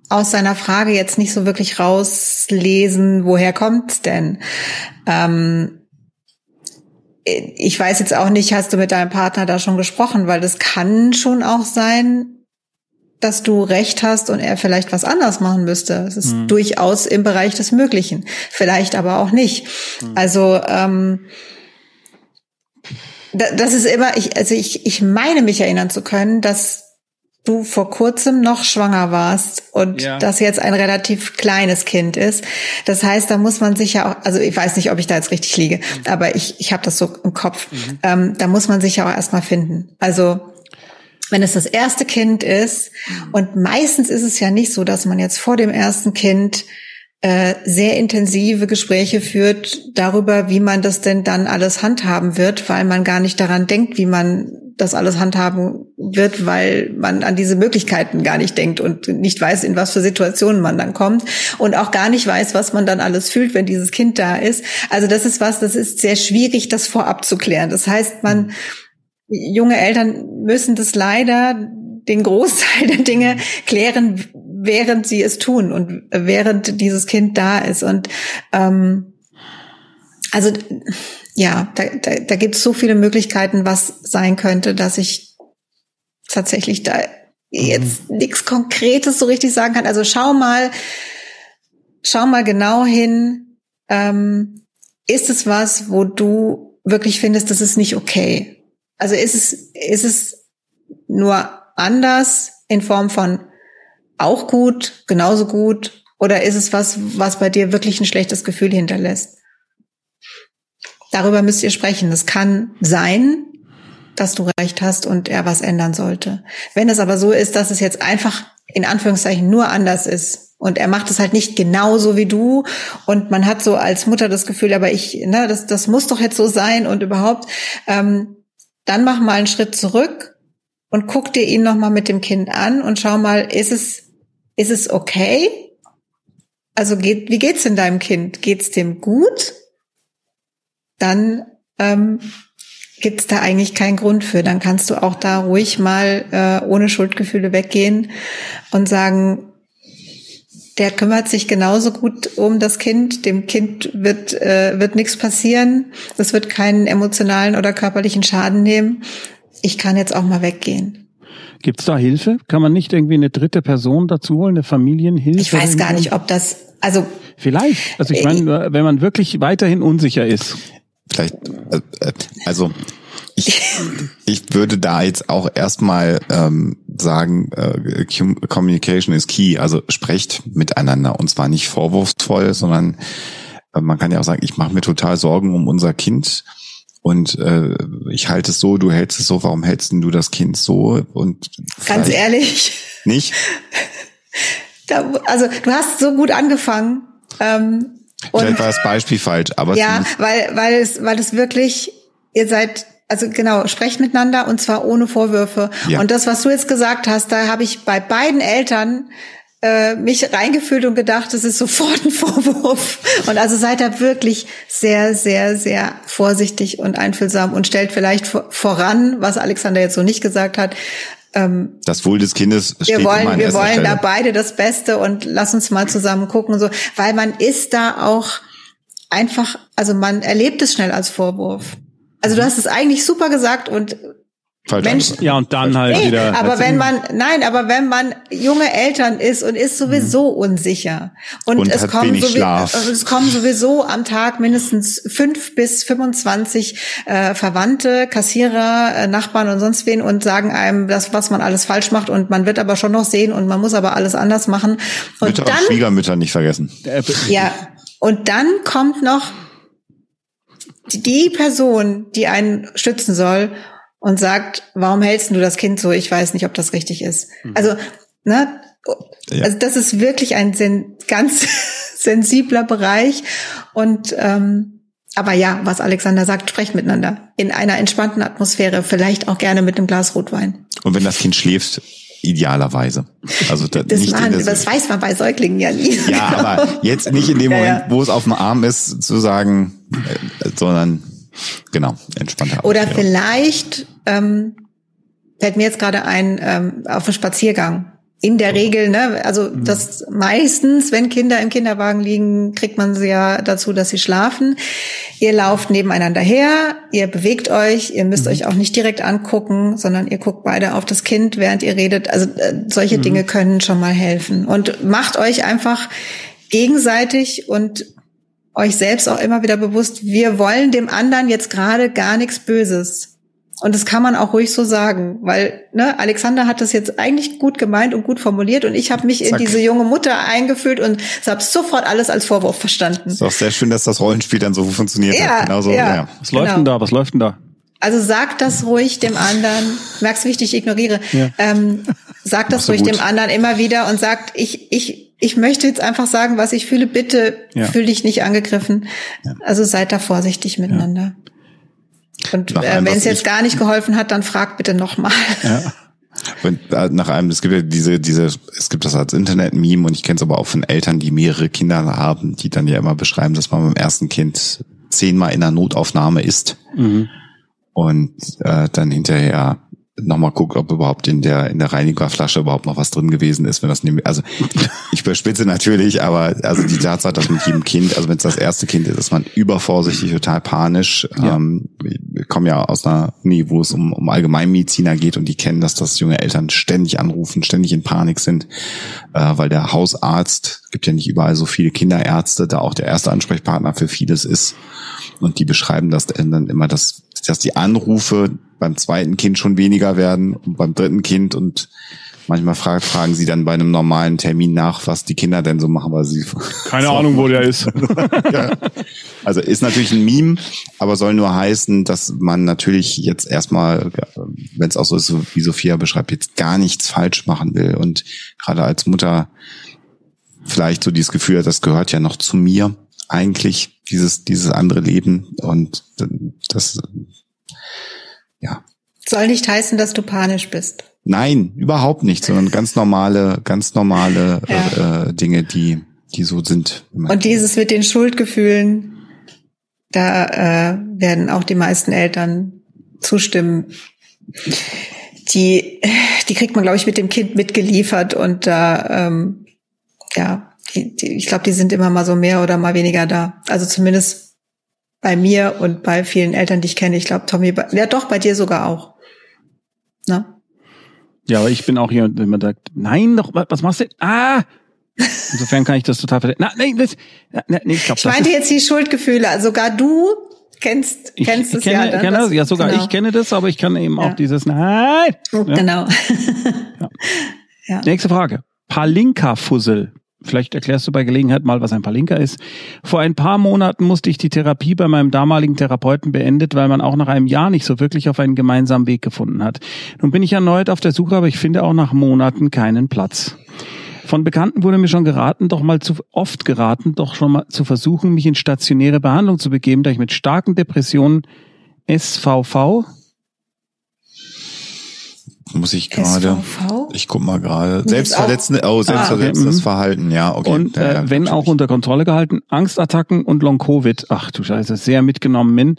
aus seiner Frage jetzt nicht so wirklich rauslesen, woher kommt's denn? Ähm, ich weiß jetzt auch nicht, hast du mit deinem Partner da schon gesprochen, weil das kann schon auch sein, dass du recht hast und er vielleicht was anders machen müsste. Es ist Mhm. durchaus im Bereich des Möglichen, vielleicht aber auch nicht. Also ähm, das ist immer, ich, also ich, ich meine mich erinnern zu können, dass du vor kurzem noch schwanger warst und ja. das jetzt ein relativ kleines Kind ist. Das heißt, da muss man sich ja auch, also ich weiß nicht, ob ich da jetzt richtig liege, mhm. aber ich, ich habe das so im Kopf. Mhm. Ähm, da muss man sich ja auch erstmal finden. Also wenn es das erste Kind ist, mhm. und meistens ist es ja nicht so, dass man jetzt vor dem ersten Kind äh, sehr intensive Gespräche führt darüber, wie man das denn dann alles handhaben wird, weil man gar nicht daran denkt, wie man das alles handhaben wird, weil man an diese Möglichkeiten gar nicht denkt und nicht weiß, in was für Situationen man dann kommt und auch gar nicht weiß, was man dann alles fühlt, wenn dieses Kind da ist. Also das ist was, das ist sehr schwierig, das vorab zu klären. Das heißt, man, junge Eltern müssen das leider den Großteil der Dinge klären, während sie es tun und während dieses Kind da ist. Und ähm, also ja, da, da, da gibt es so viele Möglichkeiten, was sein könnte, dass ich tatsächlich da jetzt mhm. nichts Konkretes so richtig sagen kann. Also schau mal, schau mal genau hin. Ähm, ist es was, wo du wirklich findest, das ist nicht okay? Also ist es, ist es nur anders in Form von auch gut, genauso gut? Oder ist es was, was bei dir wirklich ein schlechtes Gefühl hinterlässt? Darüber müsst ihr sprechen. Es kann sein, dass du recht hast und er was ändern sollte. Wenn es aber so ist, dass es jetzt einfach in Anführungszeichen nur anders ist und er macht es halt nicht genauso wie du und man hat so als Mutter das Gefühl, aber ich, ne, das, das muss doch jetzt so sein und überhaupt, ähm, dann mach mal einen Schritt zurück und guck dir ihn noch mal mit dem Kind an und schau mal, ist es ist es okay? Also geht, wie geht's in deinem Kind? Geht's dem gut? Dann ähm, gibt's da eigentlich keinen Grund für. Dann kannst du auch da ruhig mal äh, ohne Schuldgefühle weggehen und sagen, der kümmert sich genauso gut um das Kind. Dem Kind wird, äh, wird nichts passieren. Es wird keinen emotionalen oder körperlichen Schaden nehmen. Ich kann jetzt auch mal weggehen. Gibt es da Hilfe? Kann man nicht irgendwie eine dritte Person dazu holen, eine Familienhilfe? Ich weiß gar nicht, ob das, also. Vielleicht. Also ich äh, meine, wenn man wirklich weiterhin unsicher ist. Vielleicht, äh, also ich, *laughs* ich würde da jetzt auch erstmal ähm, sagen, äh, Communication is key. Also sprecht miteinander und zwar nicht vorwurfsvoll, sondern äh, man kann ja auch sagen, ich mache mir total Sorgen um unser Kind und äh, ich halte es so, du hältst es so, warum hältst du das Kind so? Und ganz ehrlich. Nicht? *laughs* Da, also du hast so gut angefangen. Ähm, Vielleicht war das Beispiel falsch, aber ja, weil weil es weil es wirklich ihr seid also genau, sprecht miteinander und zwar ohne Vorwürfe. Ja. Und das, was du jetzt gesagt hast, da habe ich bei beiden Eltern äh, mich reingefühlt und gedacht, das ist sofort ein Vorwurf. Und also seid da wirklich sehr, sehr, sehr vorsichtig und einfühlsam und stellt vielleicht voran, was Alexander jetzt so nicht gesagt hat, ähm, das Wohl des Kindes steht wir wollen, immer an Wir wollen Stelle. da beide das Beste und lass uns mal zusammen gucken, so, weil man ist da auch einfach, also man erlebt es schnell als Vorwurf. Also du hast es eigentlich super gesagt und Falsch Mensch, ja, und dann halt nee, wieder. Aber wenn man, nein, aber wenn man junge Eltern ist und ist sowieso mhm. unsicher und, und es, kommen sowieso, es kommen sowieso am Tag mindestens fünf bis 25 äh, Verwandte, Kassierer, äh, Nachbarn und sonst wen und sagen einem das, was man alles falsch macht und man wird aber schon noch sehen und man muss aber alles anders machen. Und Mütter dann, und Schwiegermütter nicht vergessen. Ja, und dann kommt noch die Person, die einen stützen soll und sagt, warum hältst du das Kind so? Ich weiß nicht, ob das richtig ist. Mhm. Also, ne? Ja. Also das ist wirklich ein sen ganz *laughs* sensibler Bereich. Und ähm, aber ja, was Alexander sagt, sprecht miteinander. In einer entspannten Atmosphäre, vielleicht auch gerne mit einem Glas Rotwein. Und wenn das Kind schläft, idealerweise. Also da, *laughs* das, machen, das weiß man bei Säuglingen ja nie. Ja, aber *laughs* jetzt nicht in dem Moment, ja, ja. wo es auf dem Arm ist, zu sagen, äh, sondern Genau, entspannter. Oder vielleicht ähm, fällt mir jetzt gerade ein ähm, auf einen Spaziergang. In der Regel, ne, also mhm. das meistens, wenn Kinder im Kinderwagen liegen, kriegt man sie ja dazu, dass sie schlafen. Ihr lauft nebeneinander her, ihr bewegt euch, ihr müsst mhm. euch auch nicht direkt angucken, sondern ihr guckt beide auf das Kind, während ihr redet. Also äh, solche mhm. Dinge können schon mal helfen. Und macht euch einfach gegenseitig und euch selbst auch immer wieder bewusst, wir wollen dem anderen jetzt gerade gar nichts Böses. Und das kann man auch ruhig so sagen, weil ne, Alexander hat das jetzt eigentlich gut gemeint und gut formuliert und ich habe mich Zack. in diese junge Mutter eingefühlt und habe sofort alles als Vorwurf verstanden. Ist auch sehr schön, dass das Rollenspiel dann so funktioniert ja, hat. Genauso, ja, ja. Was läuft genau. denn da? Was läuft denn da? Also sag das ruhig dem anderen. Merkst du, wie ich dich ignoriere? Ja. Ähm, sag das ruhig gut. dem anderen immer wieder und sagt, ich, ich, ich möchte jetzt einfach sagen, was ich fühle. Bitte ja. fühl dich nicht angegriffen. Ja. Also seid da vorsichtig miteinander. Und äh, wenn es jetzt gar nicht geholfen hat, dann frag bitte nochmal. Ja. Und äh, nach einem, es gibt ja diese, diese, es gibt das als Internet-Meme und ich kenne es aber auch von Eltern, die mehrere Kinder haben, die dann ja immer beschreiben, dass man beim ersten Kind zehnmal in der Notaufnahme ist mhm. und äh, dann hinterher nochmal guckt, ob überhaupt in der in der Reinigerflasche überhaupt noch was drin gewesen ist, wenn das nicht, also *laughs* ich überspitze natürlich, aber also die Tatsache, dass mit jedem Kind, also wenn es das erste Kind ist, ist man übervorsichtig, total panisch. Ja. Ähm, wir kommen ja aus einer Uni, wo es um, um Allgemeinmediziner geht und die kennen, dass das junge Eltern ständig anrufen, ständig in Panik sind, äh, weil der Hausarzt, gibt ja nicht überall so viele Kinderärzte, da auch der erste Ansprechpartner für vieles ist. Und die beschreiben das dann immer, dass, dass die Anrufe beim zweiten Kind schon weniger werden und beim dritten Kind und manchmal fragen, fragen sie dann bei einem normalen Termin nach, was die Kinder denn so machen, weil sie *laughs* keine so. Ahnung, wo der ist. *laughs* ja. Also ist natürlich ein Meme, aber soll nur heißen, dass man natürlich jetzt erstmal, wenn es auch so ist, wie Sophia beschreibt, jetzt gar nichts falsch machen will und gerade als Mutter vielleicht so dieses Gefühl, das gehört ja noch zu mir eigentlich dieses dieses andere Leben und das ja. Soll nicht heißen, dass du panisch bist. Nein, überhaupt nicht, sondern ganz normale, ganz normale *laughs* ja. äh, Dinge, die, die so sind. Und dieses mit den Schuldgefühlen, da äh, werden auch die meisten Eltern zustimmen. Die, die kriegt man, glaube ich, mit dem Kind mitgeliefert und da, ähm, ja, die, die, ich glaube, die sind immer mal so mehr oder mal weniger da. Also zumindest bei mir und bei vielen Eltern, die ich kenne. Ich glaube, Tommy, ja doch, bei dir sogar auch. Ne? Ja, aber ich bin auch hier, wenn man sagt, nein, doch, was machst du? Ah! Insofern kann ich das total verstehen. Nein, das, nein, nee, ich, glaub, ich meinte jetzt die Schuldgefühle. Also sogar du kennst, kennst ich, es kenne, ja. Dann, kenne, das, ja, sogar genau. ich kenne das, aber ich kann eben ja. auch dieses Nein. Ja. Genau. *laughs* ja. Nächste Frage. Palinka-Fussel. Vielleicht erklärst du bei Gelegenheit mal, was ein Palinka ist. Vor ein paar Monaten musste ich die Therapie bei meinem damaligen Therapeuten beendet, weil man auch nach einem Jahr nicht so wirklich auf einen gemeinsamen Weg gefunden hat. Nun bin ich erneut auf der Suche, aber ich finde auch nach Monaten keinen Platz. Von Bekannten wurde mir schon geraten, doch mal zu oft geraten, doch schon mal zu versuchen, mich in stationäre Behandlung zu begeben, da ich mit starken Depressionen SVV, muss ich gerade. Ich guck mal gerade. Selbstverletzendes, oh, selbstverletzendes ah, okay. Verhalten, ja, okay. Und äh, ja, wenn auch unter Kontrolle gehalten, Angstattacken und Long Covid, ach du Scheiße, sehr mitgenommen bin.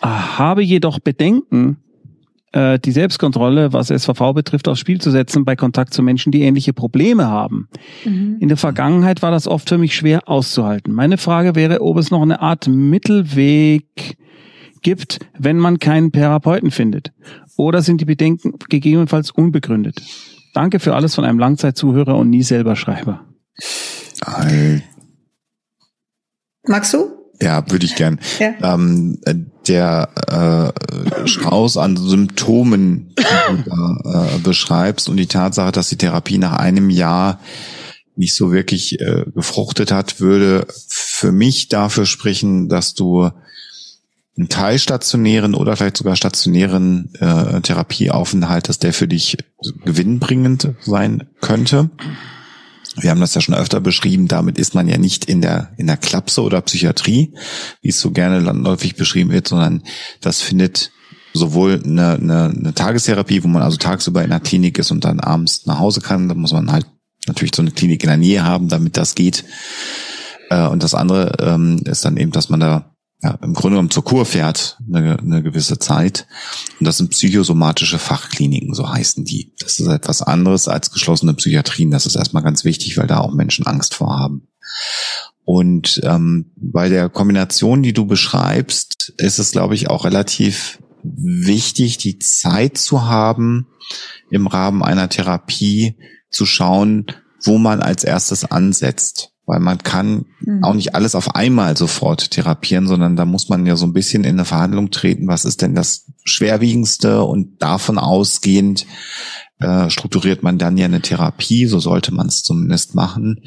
Ah, habe jedoch Bedenken, äh, die Selbstkontrolle, was SVV betrifft, aufs Spiel zu setzen bei Kontakt zu Menschen, die ähnliche Probleme haben. Mhm. In der Vergangenheit war das oft für mich schwer auszuhalten. Meine Frage wäre, ob es noch eine Art Mittelweg gibt, wenn man keinen Therapeuten findet. Oder sind die Bedenken gegebenenfalls unbegründet? Danke für alles von einem Langzeitzuhörer und nie selber Schreiber. All. Magst du? Ja, würde ich gern. Ja. Ähm, der äh, Strauß an Symptomen, die du da äh, beschreibst und die Tatsache, dass die Therapie nach einem Jahr nicht so wirklich äh, gefruchtet hat, würde für mich dafür sprechen, dass du einen teilstationären oder vielleicht sogar stationären äh, Therapieaufenthalt, dass der für dich gewinnbringend sein könnte. Wir haben das ja schon öfter beschrieben, damit ist man ja nicht in der, in der Klapse oder Psychiatrie, wie es so gerne landläufig beschrieben wird, sondern das findet sowohl eine, eine, eine Tagestherapie, wo man also tagsüber in der Klinik ist und dann abends nach Hause kann, da muss man halt natürlich so eine Klinik in der Nähe haben, damit das geht. Äh, und das andere ähm, ist dann eben, dass man da ja, im Grunde genommen zur Kur fährt, eine, eine gewisse Zeit. Und das sind psychosomatische Fachkliniken, so heißen die. Das ist etwas anderes als geschlossene Psychiatrien. Das ist erstmal ganz wichtig, weil da auch Menschen Angst vorhaben. Und ähm, bei der Kombination, die du beschreibst, ist es, glaube ich, auch relativ wichtig, die Zeit zu haben, im Rahmen einer Therapie zu schauen, wo man als erstes ansetzt weil man kann mhm. auch nicht alles auf einmal sofort therapieren, sondern da muss man ja so ein bisschen in eine Verhandlung treten. Was ist denn das schwerwiegendste und davon ausgehend äh, strukturiert man dann ja eine Therapie, so sollte man es zumindest machen.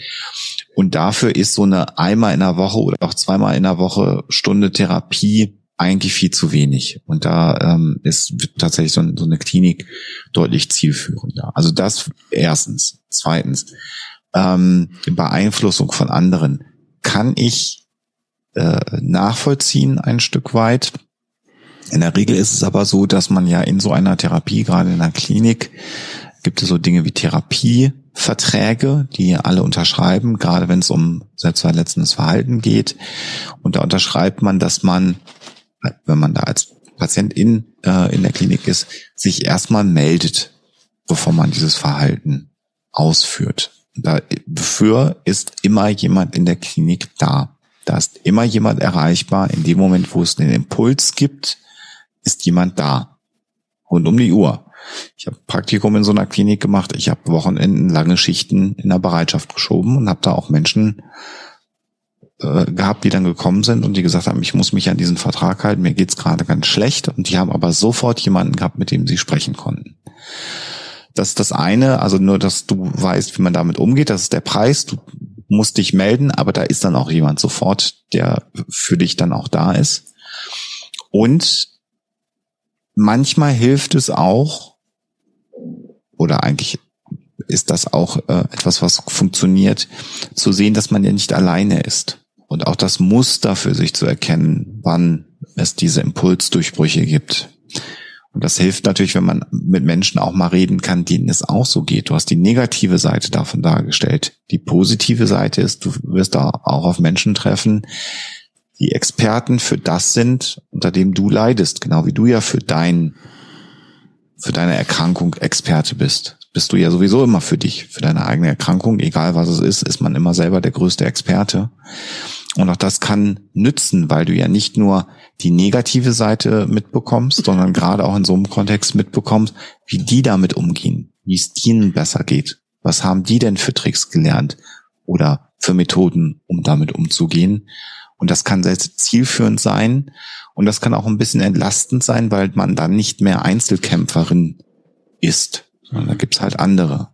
Und dafür ist so eine einmal in der Woche oder auch zweimal in der Woche Stunde Therapie eigentlich viel zu wenig. Und da ähm, ist tatsächlich so, so eine Klinik deutlich zielführender. Also das erstens. Zweitens, ähm, Beeinflussung von anderen kann ich äh, nachvollziehen ein Stück weit. In der Regel ist es aber so, dass man ja in so einer Therapie, gerade in einer Klinik, gibt es so Dinge wie Therapieverträge, die alle unterschreiben, gerade wenn es um selbstverletzendes Verhalten geht. Und da unterschreibt man, dass man, wenn man da als Patient in, äh, in der Klinik ist, sich erstmal meldet, bevor man dieses Verhalten ausführt. Dafür ist immer jemand in der Klinik da. Da ist immer jemand erreichbar. In dem Moment, wo es den Impuls gibt, ist jemand da. Rund um die Uhr. Ich habe Praktikum in so einer Klinik gemacht. Ich habe Wochenenden lange Schichten in der Bereitschaft geschoben und habe da auch Menschen äh, gehabt, die dann gekommen sind und die gesagt haben, ich muss mich an diesen Vertrag halten, mir geht's gerade ganz schlecht. Und die haben aber sofort jemanden gehabt, mit dem sie sprechen konnten. Das ist das eine, also nur, dass du weißt, wie man damit umgeht, das ist der Preis. Du musst dich melden, aber da ist dann auch jemand sofort, der für dich dann auch da ist. Und manchmal hilft es auch, oder eigentlich ist das auch äh, etwas, was funktioniert, zu sehen, dass man ja nicht alleine ist. Und auch das Muster für sich zu erkennen, wann es diese Impulsdurchbrüche gibt. Und das hilft natürlich, wenn man mit Menschen auch mal reden kann, denen es auch so geht. Du hast die negative Seite davon dargestellt. Die positive Seite ist, du wirst da auch auf Menschen treffen, die Experten für das sind, unter dem du leidest, genau wie du ja für dein, für deine Erkrankung Experte bist. Bist du ja sowieso immer für dich, für deine eigene Erkrankung, egal was es ist, ist man immer selber der größte Experte. Und auch das kann nützen, weil du ja nicht nur die negative Seite mitbekommst, sondern gerade auch in so einem Kontext mitbekommst, wie die damit umgehen, wie es denen besser geht. Was haben die denn für Tricks gelernt oder für Methoden, um damit umzugehen? Und das kann sehr zielführend sein und das kann auch ein bisschen entlastend sein, weil man dann nicht mehr Einzelkämpferin ist, sondern da gibt's halt andere.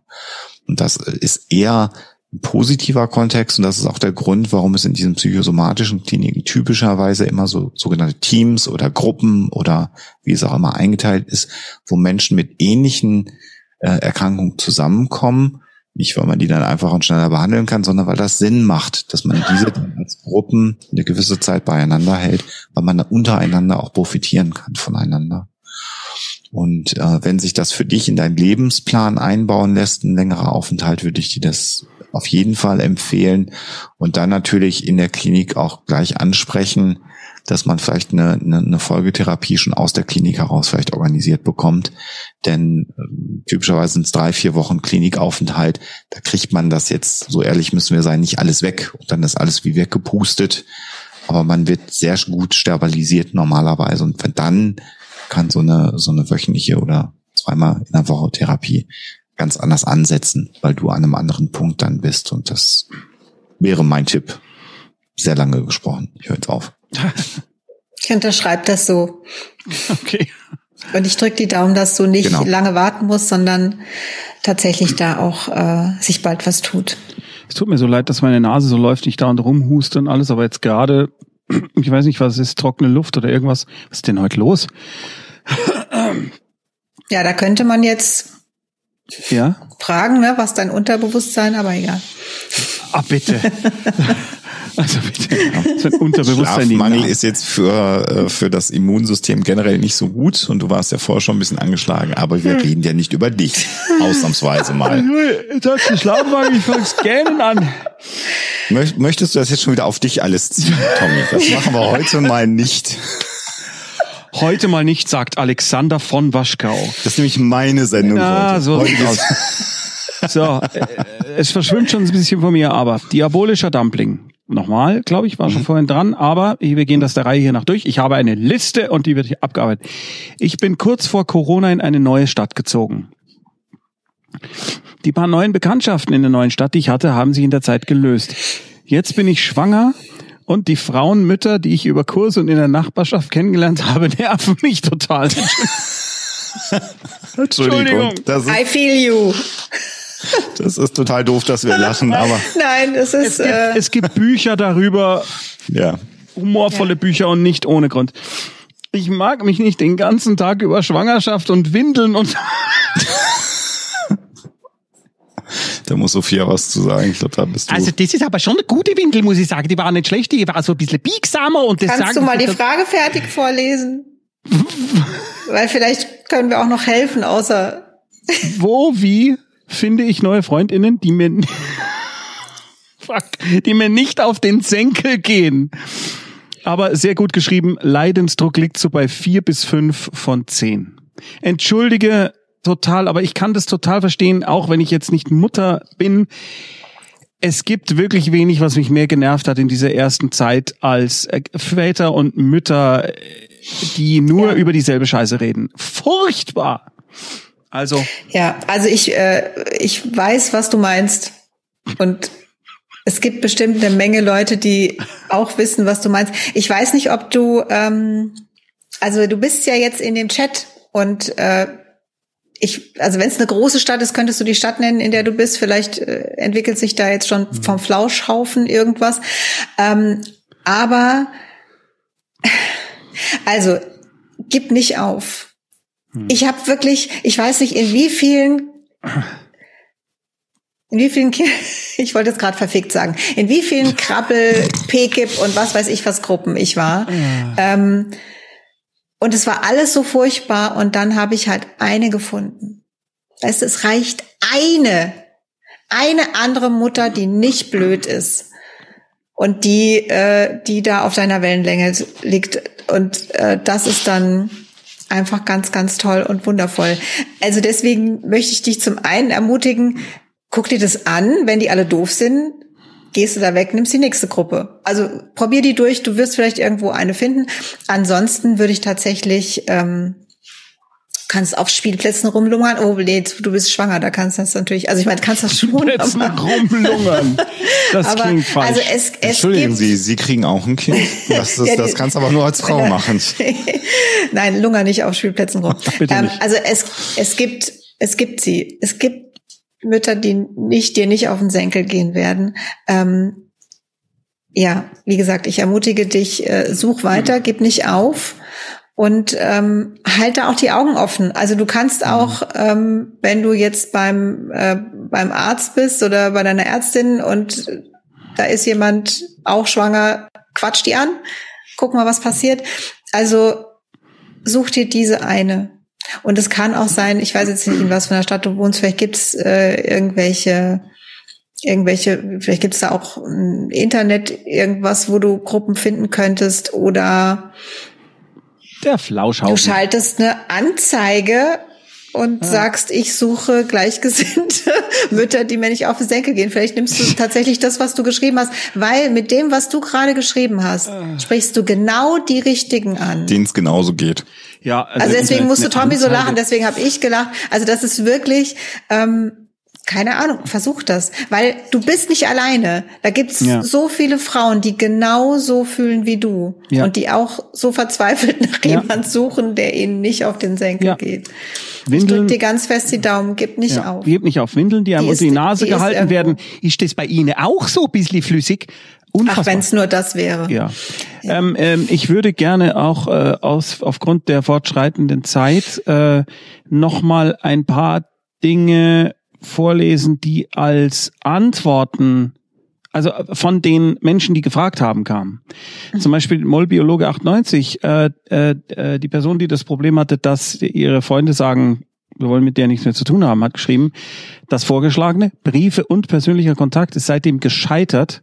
Und das ist eher positiver Kontext und das ist auch der Grund, warum es in diesen psychosomatischen Kliniken typischerweise immer so sogenannte Teams oder Gruppen oder wie es auch immer eingeteilt ist, wo Menschen mit ähnlichen äh, Erkrankungen zusammenkommen. Nicht, weil man die dann einfach und schneller behandeln kann, sondern weil das Sinn macht, dass man diese als Gruppen eine gewisse Zeit beieinander hält, weil man untereinander auch profitieren kann voneinander. Und äh, wenn sich das für dich in deinen Lebensplan einbauen lässt, ein längerer Aufenthalt, würde ich dir das auf jeden Fall empfehlen. Und dann natürlich in der Klinik auch gleich ansprechen, dass man vielleicht eine, eine, Folgetherapie schon aus der Klinik heraus vielleicht organisiert bekommt. Denn äh, typischerweise sind es drei, vier Wochen Klinikaufenthalt. Da kriegt man das jetzt, so ehrlich müssen wir sein, nicht alles weg. Und dann ist alles wie weggepustet. Aber man wird sehr gut stabilisiert normalerweise. Und dann kann so eine, so eine wöchentliche oder zweimal in der Woche Therapie ganz anders ansetzen, weil du an einem anderen Punkt dann bist. Und das wäre mein Tipp. Sehr lange gesprochen. Ich höre jetzt auf. *laughs* Ich unterschreibe das so. Okay. Und ich drücke die Daumen, dass du nicht Genau. lange warten musst, sondern tatsächlich da auch äh, sich bald was tut. Es tut mir so leid, dass meine Nase so läuft, ich da und rumhuste und alles, aber jetzt gerade, *clears throat* ich weiß nicht, was es ist, trockene Luft oder irgendwas. Was ist denn heute los? Ja, da könnte man jetzt Ja? fragen, ne, was dein Unterbewusstsein, aber egal. Ah, bitte. *laughs* also bitte. So ein Unterbewusstsein. Schlafmangel Nase. ist jetzt für, äh, für das Immunsystem generell nicht so gut und du warst ja vorher schon ein bisschen angeschlagen, aber wir reden ja nicht über dich. *laughs* Ausnahmsweise mal. Jetzt hast du Schlafmangel, ich fang's gähnen an. Möcht- Möchtest du das jetzt schon wieder auf dich alles ziehen, Tommy? Das *laughs* machen wir heute mal nicht. Heute mal nicht, sagt Alexander von Waschkau. Das ist nämlich meine Sendung Ja, heute. so sieht's aus. So, *laughs* äh, es verschwimmt schon ein bisschen von mir, aber diabolischer Dumpling. Nochmal, glaube ich, war schon vorhin dran, aber wir gehen das der Reihe hier nach durch. Ich habe eine Liste und die wird hier abgearbeitet. Ich bin kurz vor Corona in eine neue Stadt gezogen. Die paar neuen Bekanntschaften in der neuen Stadt, die ich hatte, haben sich in der Zeit gelöst. Jetzt bin ich schwanger Und die Frauenmütter, die ich über Kurs und in der Nachbarschaft kennengelernt habe, *laughs* nerven mich total. *laughs* Entschuldigung. Das ist, I feel you. das ist total doof, dass wir lachen, *laughs* aber Nein, es ist, Es gibt, äh, es gibt Bücher darüber, ja. humorvolle Ja. Bücher und nicht ohne Grund. Ich mag mich nicht den ganzen Tag über Schwangerschaft und Windeln und Da muss Sophia was zu sagen. Ich glaube, da bist du. Also das ist aber schon eine gute Windel, muss ich sagen. Die war nicht schlecht, die war so ein bisschen biegsamer und das kannst sagen du mal die Frage fertig vorlesen? *laughs* Weil vielleicht können wir auch noch helfen, außer Wo, wie finde ich neue Freundinnen, die mir *laughs* Fuck, die mir nicht auf den Senkel gehen? Aber sehr gut geschrieben. Leidensdruck liegt so bei vier bis fünf von zehn. Entschuldige total, aber ich kann das total verstehen, auch wenn ich jetzt nicht Mutter bin. Es gibt wirklich wenig, was mich mehr genervt hat in dieser ersten Zeit als äh, Väter und Mütter, äh, die nur Ja. über dieselbe Scheiße reden. Furchtbar. Also, ja, also ich äh, ich weiß, was du meinst und es gibt bestimmt eine Menge Leute, die auch wissen, was du meinst. Ich weiß nicht, ob du ähm, also du bist ja jetzt in dem Chat und äh, ich, also wenn es eine große Stadt ist, könntest du die Stadt nennen, in der du bist. Vielleicht äh, entwickelt sich da jetzt schon vom Flauschhaufen irgendwas. Ähm, aber also gib nicht auf. Ich habe wirklich, ich weiß nicht, in wie vielen, in wie vielen, *laughs* ich wollte jetzt gerade verfickt sagen, in wie vielen *laughs* Krabbel, PKIP und was weiß ich was Gruppen ich war. Ähm, und es war alles so furchtbar und dann habe ich halt eine gefunden. Weißt es reicht eine, eine andere Mutter, die nicht blöd ist und die, äh, die da auf deiner Wellenlänge liegt. Und äh, das ist dann einfach ganz, ganz toll und wundervoll. Also deswegen möchte ich dich zum einen ermutigen, guck dir das an, wenn die alle doof sind, gehst du da weg, nimmst die nächste Gruppe. Also probier die durch, du wirst vielleicht irgendwo eine finden. Ansonsten würde ich tatsächlich, ähm, kannst auf Spielplätzen rumlungern. Oh, nee, du bist schwanger, da kannst du das natürlich, also ich meine, kannst das schon. Jetzt aber- rumlungern. Das aber klingt falsch. also es, es Entschuldigen gibt, Sie, Sie kriegen auch ein Kind. Das, ist, *laughs* Ja, das kannst du aber nur als Frau *laughs* machen. Nein, Lunger nicht auf Spielplätzen rum. Bitte ähm, nicht. also es, es gibt, es gibt sie. Es gibt Mütter, die nicht, dir nicht auf den Senkel gehen werden. Ähm, ja, wie gesagt, ich ermutige dich, äh, such weiter, gib nicht auf und ähm, halt da auch die Augen offen. Also du kannst auch, ähm, wenn du jetzt beim äh, beim Arzt bist oder bei deiner Ärztin und da ist jemand auch schwanger, quatsch die an, guck mal, was passiert. Also such dir diese eine. Und es kann auch sein, ich weiß jetzt nicht, in was für einer Stadt du wohnst, vielleicht gibt's äh, irgendwelche, irgendwelche, vielleicht gibt's da auch im Internet irgendwas, wo du Gruppen finden könntest oder Der du Flauschhaufen. schaltest eine Anzeige und sagst, ich suche gleichgesinnte *laughs* Mütter, die mir nicht auf den Senkel gehen. Vielleicht nimmst du *laughs* tatsächlich das, was du geschrieben hast, weil mit dem, was du gerade geschrieben hast, sprichst du genau die richtigen an. Denen es genauso geht. Ja, Also deswegen Internet- musste Tommy so lachen, deswegen habe ich gelacht. Also das ist wirklich, ähm, keine Ahnung, versuch das. Weil du bist nicht alleine. Da gibt's Ja. so viele Frauen, die genau so fühlen wie du. Ja. Und die auch so verzweifelt *laughs* nach Ja. jemand suchen, der ihnen nicht auf den Senkel Ja. geht. Ich Windeln- drück dir ganz fest die Daumen, gib nicht Ja, auf. Gebt nicht auf Windeln, die einem Die unter die Nase die gehalten werden. Ist das bei Ihnen auch so ein bisschen flüssig? Ach, Unfassbar. wenn's nur das wäre. Ja. Ähm, ähm, ich würde gerne auch äh, aus, aufgrund der fortschreitenden Zeit äh, nochmal ein paar Dinge vorlesen, die als Antworten, also äh, von den Menschen, die gefragt haben, kamen. Zum Beispiel Mollbiologe 98, äh, äh, äh, die Person, die das Problem hatte, dass ihre Freunde sagen, wir wollen mit der nichts mehr zu tun haben, hat geschrieben, das Vorgeschlagene, Briefe und persönlicher Kontakt ist seitdem gescheitert.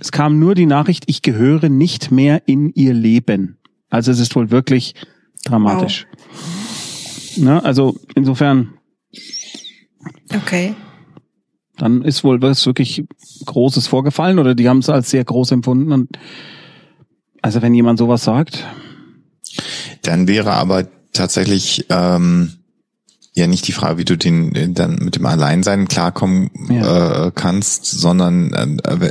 Es kam nur die Nachricht, ich gehöre nicht mehr in ihr Leben. Also es ist wohl wirklich dramatisch. Ne? Also insofern, Okay. dann ist wohl was wirklich Großes vorgefallen oder die haben es als sehr groß empfunden. Und also wenn jemand sowas sagt, Dann wäre aber tatsächlich, ähm, ja nicht die Frage, wie du den äh, dann mit dem Alleinsein klarkommen ja. äh, kannst, sondern äh,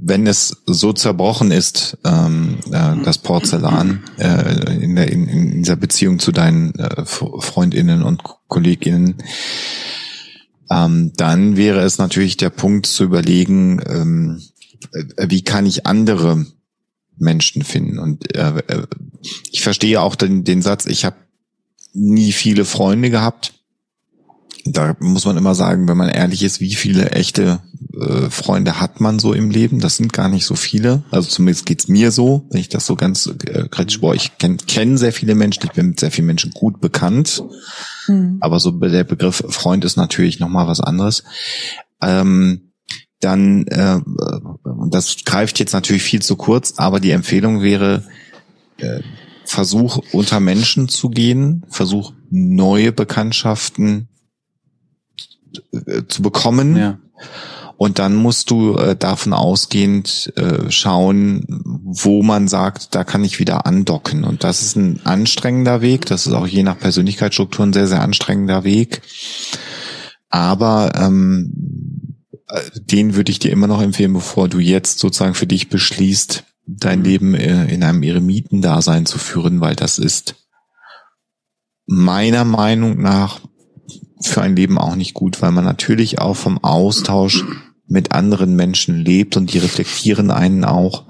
wenn es so zerbrochen ist, ähm, äh, das Porzellan äh, in, der, in, in dieser Beziehung zu deinen äh, Freundinnen und Kolleginnen, ähm, dann wäre es natürlich der Punkt zu überlegen, ähm, äh, wie kann ich andere Menschen finden. Und äh, äh ich verstehe auch den, den Satz, ich habe nie viele Freunde gehabt da muss man immer sagen, wenn man ehrlich ist, wie viele echte äh, Freunde hat man so im Leben? Das sind gar nicht so viele. Also zumindest geht's mir so, wenn ich das so ganz äh, kritisch boah, ich kenne kenn sehr viele Menschen, ich bin mit sehr vielen Menschen gut bekannt. Mhm. Aber so der Begriff Freund ist natürlich nochmal was anderes. Ähm, dann, äh, das greift jetzt natürlich viel zu kurz, aber die Empfehlung wäre, äh, Versuch unter Menschen zu gehen, Versuch neue Bekanntschaften äh, zu bekommen. Ja. Und dann musst du äh, davon ausgehend äh, schauen, wo man sagt, da kann ich wieder andocken. Und das ist ein anstrengender Weg. Das ist auch je nach Persönlichkeitsstruktur ein sehr, sehr anstrengender Weg. Aber ähm, äh, den würde ich dir immer noch empfehlen, bevor du jetzt sozusagen für dich beschließt, dein Leben äh, in einem Eremitendasein zu führen, weil das ist meiner Meinung nach für ein Leben auch nicht gut, weil man natürlich auch vom Austausch mit anderen Menschen lebt und die reflektieren einen auch.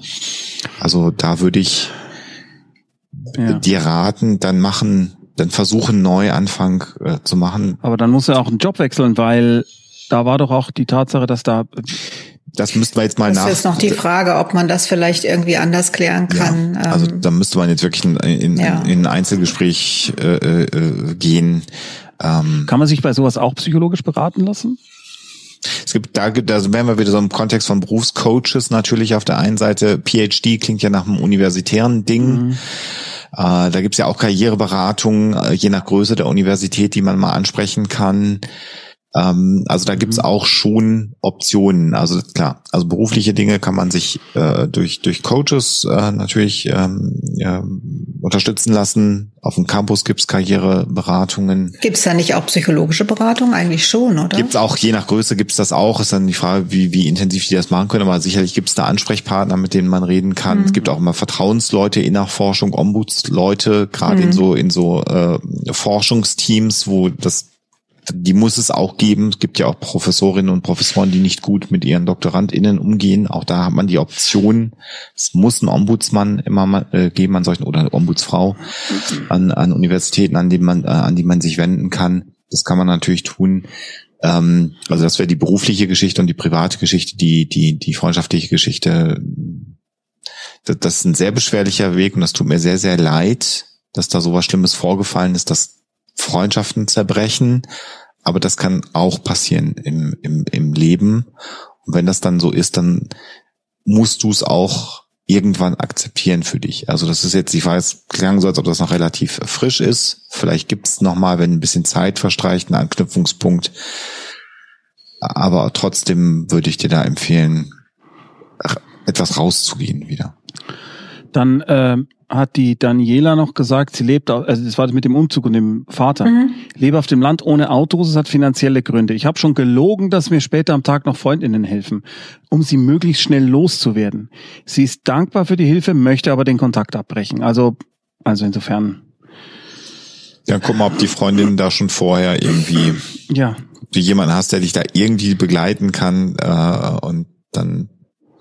Also da würde ich ja. dir raten, dann machen, dann versuchen Neuanfang äh, zu machen. Aber dann muss er auch einen Job wechseln, weil da war doch auch die Tatsache, dass da das müssten wir jetzt mal nach. Das ist noch die Frage, ob man das vielleicht irgendwie anders klären kann. Ja, also ähm, da müsste man jetzt wirklich in, in, ja. in ein Einzelgespräch äh, äh, gehen. Ähm, Kann man sich bei sowas auch psychologisch beraten lassen? Es gibt, da, da wären wir wieder so im Kontext von Berufscoaches natürlich auf der einen Seite. PhD klingt ja nach einem universitären Ding. Mhm. Äh, da gibt's ja auch Karriereberatung, äh, je nach Größe der Universität, die man mal ansprechen kann. Ähm, also da gibt's mhm. auch schon Optionen. Also klar, also berufliche Dinge kann man sich äh, durch durch Coaches äh, natürlich ähm, ja, unterstützen lassen. Auf dem Campus gibt's Karriereberatungen. Gibt's da nicht auch psychologische Beratung? Eigentlich schon, oder? Gibt's auch, je nach Größe gibt's das auch. Ist dann die Frage, wie, wie intensiv die das machen können. Aber sicherlich gibt's da Ansprechpartner, mit denen man reden kann. Mhm. Es gibt auch immer Vertrauensleute in der Forschung, Ombudsleute, gerade mhm. in so in so äh, Forschungsteams, wo das die muss es auch geben. Es gibt ja auch Professorinnen und Professoren, die nicht gut mit ihren DoktorandInnen umgehen. Auch da hat man die Option. Es muss ein Ombudsmann immer mal, äh, geben an solchen oder eine Ombudsfrau an, an Universitäten, an die man, äh, an die man sich wenden kann. Das kann man natürlich tun. Ähm, also das wäre die berufliche Geschichte und die private Geschichte, die, die, die freundschaftliche Geschichte. Das, das ist ein sehr beschwerlicher Weg und das tut mir sehr, sehr leid, dass da sowas Schlimmes vorgefallen ist, dass Freundschaften zerbrechen, aber das kann auch passieren im, im, im Leben. Und wenn das dann so ist, dann musst du es auch irgendwann akzeptieren für dich. Also das ist jetzt, ich weiß, klang so, als ob das noch relativ frisch ist. Vielleicht gibt es nochmal, wenn ein bisschen Zeit verstreicht, einen Anknüpfungspunkt. Aber trotzdem würde ich dir da empfehlen, etwas rauszugehen wieder. Dann äh, hat die Daniela noch gesagt, sie lebt, also das war mit dem Umzug und dem Vater, mhm. lebe auf dem Land ohne Autos, es hat finanzielle Gründe. Ich habe schon gelogen, dass mir später am Tag noch Freundinnen helfen, um sie möglichst schnell loszuwerden. Sie ist dankbar für die Hilfe, möchte aber den Kontakt abbrechen. Also, also insofern. Ja, guck mal, ob die Freundin da schon vorher irgendwie, ja, du jemanden hast, der dich da irgendwie begleiten kann äh, und dann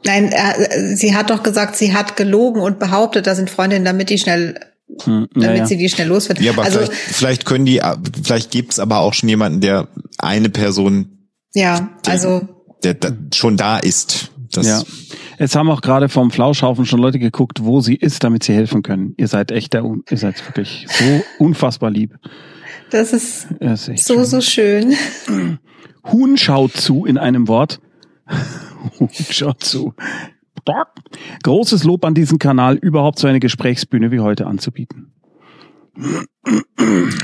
Nein, äh, sie hat doch gesagt, sie hat gelogen und behauptet, da sind Freundinnen, damit die schnell hm, damit ja. sie die schnell loswerden. Ja, aber also, vielleicht, vielleicht können die, vielleicht gibt's aber auch schon jemanden, der eine Person, ja, der, also der, der schon da ist. Das ja. Jetzt haben auch gerade vom Flauschhaufen schon Leute geguckt, wo sie ist, damit sie helfen können. Ihr seid echt der, ihr seid wirklich so *laughs* unfassbar lieb. Das ist, das ist so, schön. so schön. Huhn schaut zu in einem Wort. *laughs* Schaut zu. Großes Lob an diesen Kanal, überhaupt so eine Gesprächsbühne wie heute anzubieten. *clears throat*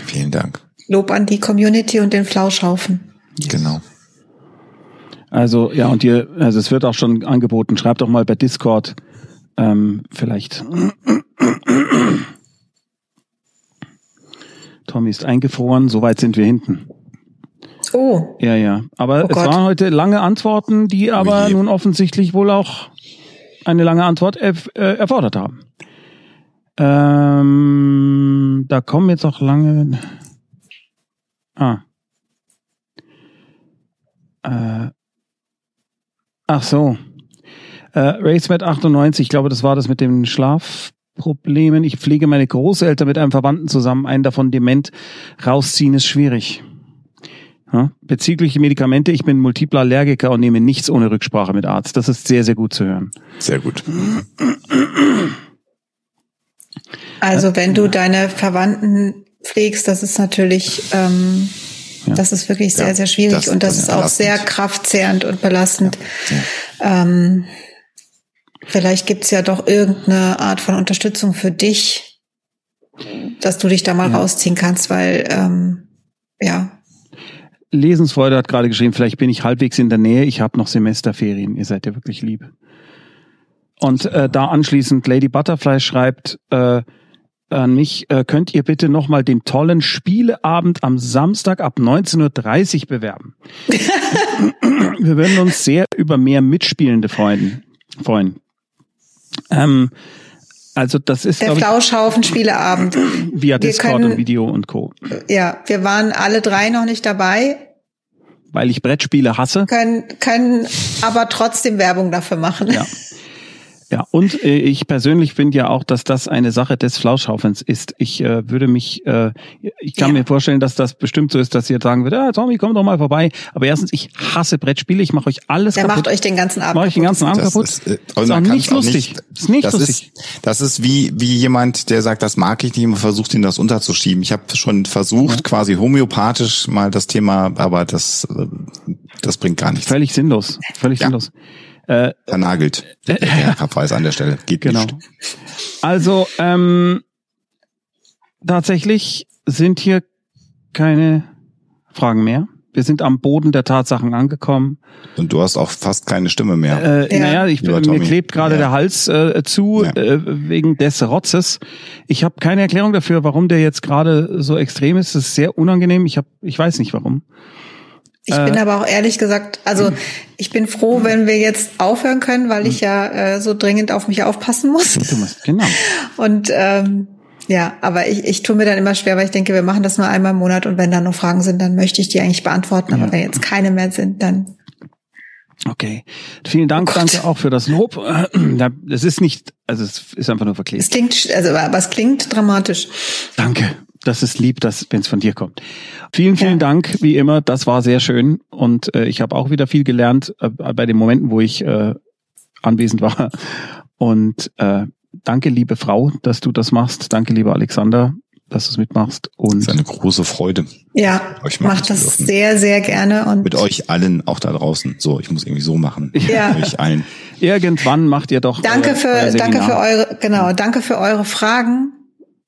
Vielen Dank. Lob an die Community und den Flauschhaufen. Genau. Also ja, und ihr, also es wird auch schon angeboten. Schreibt doch mal bei Discord ähm, vielleicht. *clears throat* Tommy ist eingefroren, soweit sind wir hinten. Oh. Ja, ja. Aber Oh es Gott. waren heute lange Antworten, die aber je. nun offensichtlich wohl auch eine lange Antwort erf äh, erfordert haben. Ähm, da kommen jetzt auch lange. Ah. Äh. Ach so. Äh, RaceMed 98, ich glaube, das war das mit den Schlafproblemen. Ich pflege meine Großeltern mit einem Verwandten zusammen, einen davon dement. Rausziehen ist schwierig. Ja, bezüglich Medikamente, ich bin multipler Allergiker und nehme nichts ohne Rücksprache mit Arzt. Das ist sehr, sehr gut zu hören. Sehr gut. Also wenn du deine Verwandten pflegst, das ist natürlich, ähm, Ja. das ist wirklich sehr, Ja, sehr schwierig das- und das, ist auch sehr kraftzehrend und belastend. Ähm, vielleicht gibt's ja doch irgendeine Art von Unterstützung für dich, dass du dich da mal Ja. rausziehen kannst, weil ähm, ja, Lesensfreude hat gerade geschrieben, vielleicht bin ich halbwegs in der Nähe, ich habe noch Semesterferien, ihr seid ja wirklich lieb. Und äh, da anschließend Lady Butterfly schreibt äh, an mich, äh, könnt ihr bitte nochmal den tollen Spieleabend am Samstag ab 19.30 Uhr bewerben. *laughs* Wir würden uns sehr über mehr Mitspielende freuen. freuen. Ähm, also das ist, der Flauschhaufen Spieleabend. via Discord können- und Video und Co. Ja, wir waren alle drei noch nicht dabei, Weil ich Brettspiele hasse. können, können aber trotzdem Werbung dafür machen. Ja. *laughs* Ja, und äh, ich persönlich finde ja auch, dass das eine Sache des Flauschhaufens ist. Ich äh, würde mich, äh, ich kann Ja. mir vorstellen, dass das bestimmt so ist, dass ihr sagen würdet, ah, Tommy, komm doch mal vorbei. Aber erstens, ich hasse Brettspiele, ich mache euch alles Der kaputt. macht euch den ganzen Abend Mach ich den kaputt. ganzen Abend Das kaputt. ist, äh, ist auch nicht lustig. ist nicht das lustig. Ist, das ist wie, wie jemand, der sagt, das mag ich nicht, und versucht ihn das unterzuschieben. Ich habe schon versucht, quasi homöopathisch mal das Thema, aber das, äh, das bringt gar nichts. Völlig sinnlos. Völlig Ja. sinnlos. Äh, Vernagelt. Der, *laughs* der Verweis an der Stelle. Geht Genau. nicht. Also, ähm, tatsächlich sind hier keine Fragen mehr. Wir sind am Boden der Tatsachen angekommen. Und du hast auch fast keine Stimme mehr. Äh, Ja. Naja, ich, Lieber mir Tommy. klebt gerade Ja. der Hals äh, zu Ja. äh, wegen des Rotzes. Ich habe keine Erklärung dafür, warum der jetzt gerade so extrem ist. Das ist sehr unangenehm. Ich hab, ich weiß nicht warum. Ich Äh, bin aber auch ehrlich gesagt, also ich bin froh, wenn wir jetzt aufhören können, weil ich ja äh, so dringend auf mich aufpassen muss. Du musst, genau. *laughs* Und ähm, ja, aber ich, ich tue mir dann immer schwer, weil ich denke, wir machen das nur einmal im Monat und wenn da noch Fragen sind, dann möchte ich die eigentlich beantworten. Aber Ja. wenn jetzt keine mehr sind, dann Okay. Vielen Dank, Oh danke auch für das Lob. *clears throat* Ja, Es ist nicht, also es ist einfach nur es verklebt. klingt, also aber es klingt dramatisch. Danke. Das ist lieb, dass wenn es von dir kommt. Vielen, vielen Ja. Dank, wie immer. Das war sehr schön und äh, ich habe auch wieder viel gelernt äh, bei den Momenten, wo ich äh, anwesend war. Und äh, danke, liebe Frau, dass du das machst. Danke, lieber Alexander, dass du es mitmachst. Das Und ist eine große Freude. Ja, Euch macht das dürfen. sehr, sehr gerne und Mit euch allen, auch da draußen. So, ich muss irgendwie so machen. Ja. Mit euch allen. irgendwann macht ihr doch. Danke euer- für, euer danke für eure, genau, danke für eure Fragen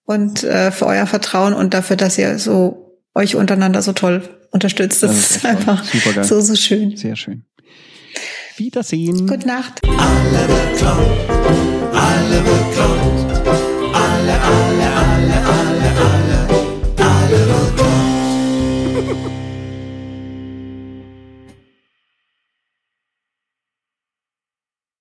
und äh, für euer Vertrauen und dafür, dass ihr so euch untereinander so toll unterstützt. Das, Das ist ist einfach so, so schön. Sehr schön. Wiedersehen. Gute Nacht. Alle alle alle, alle, alle, alle, alle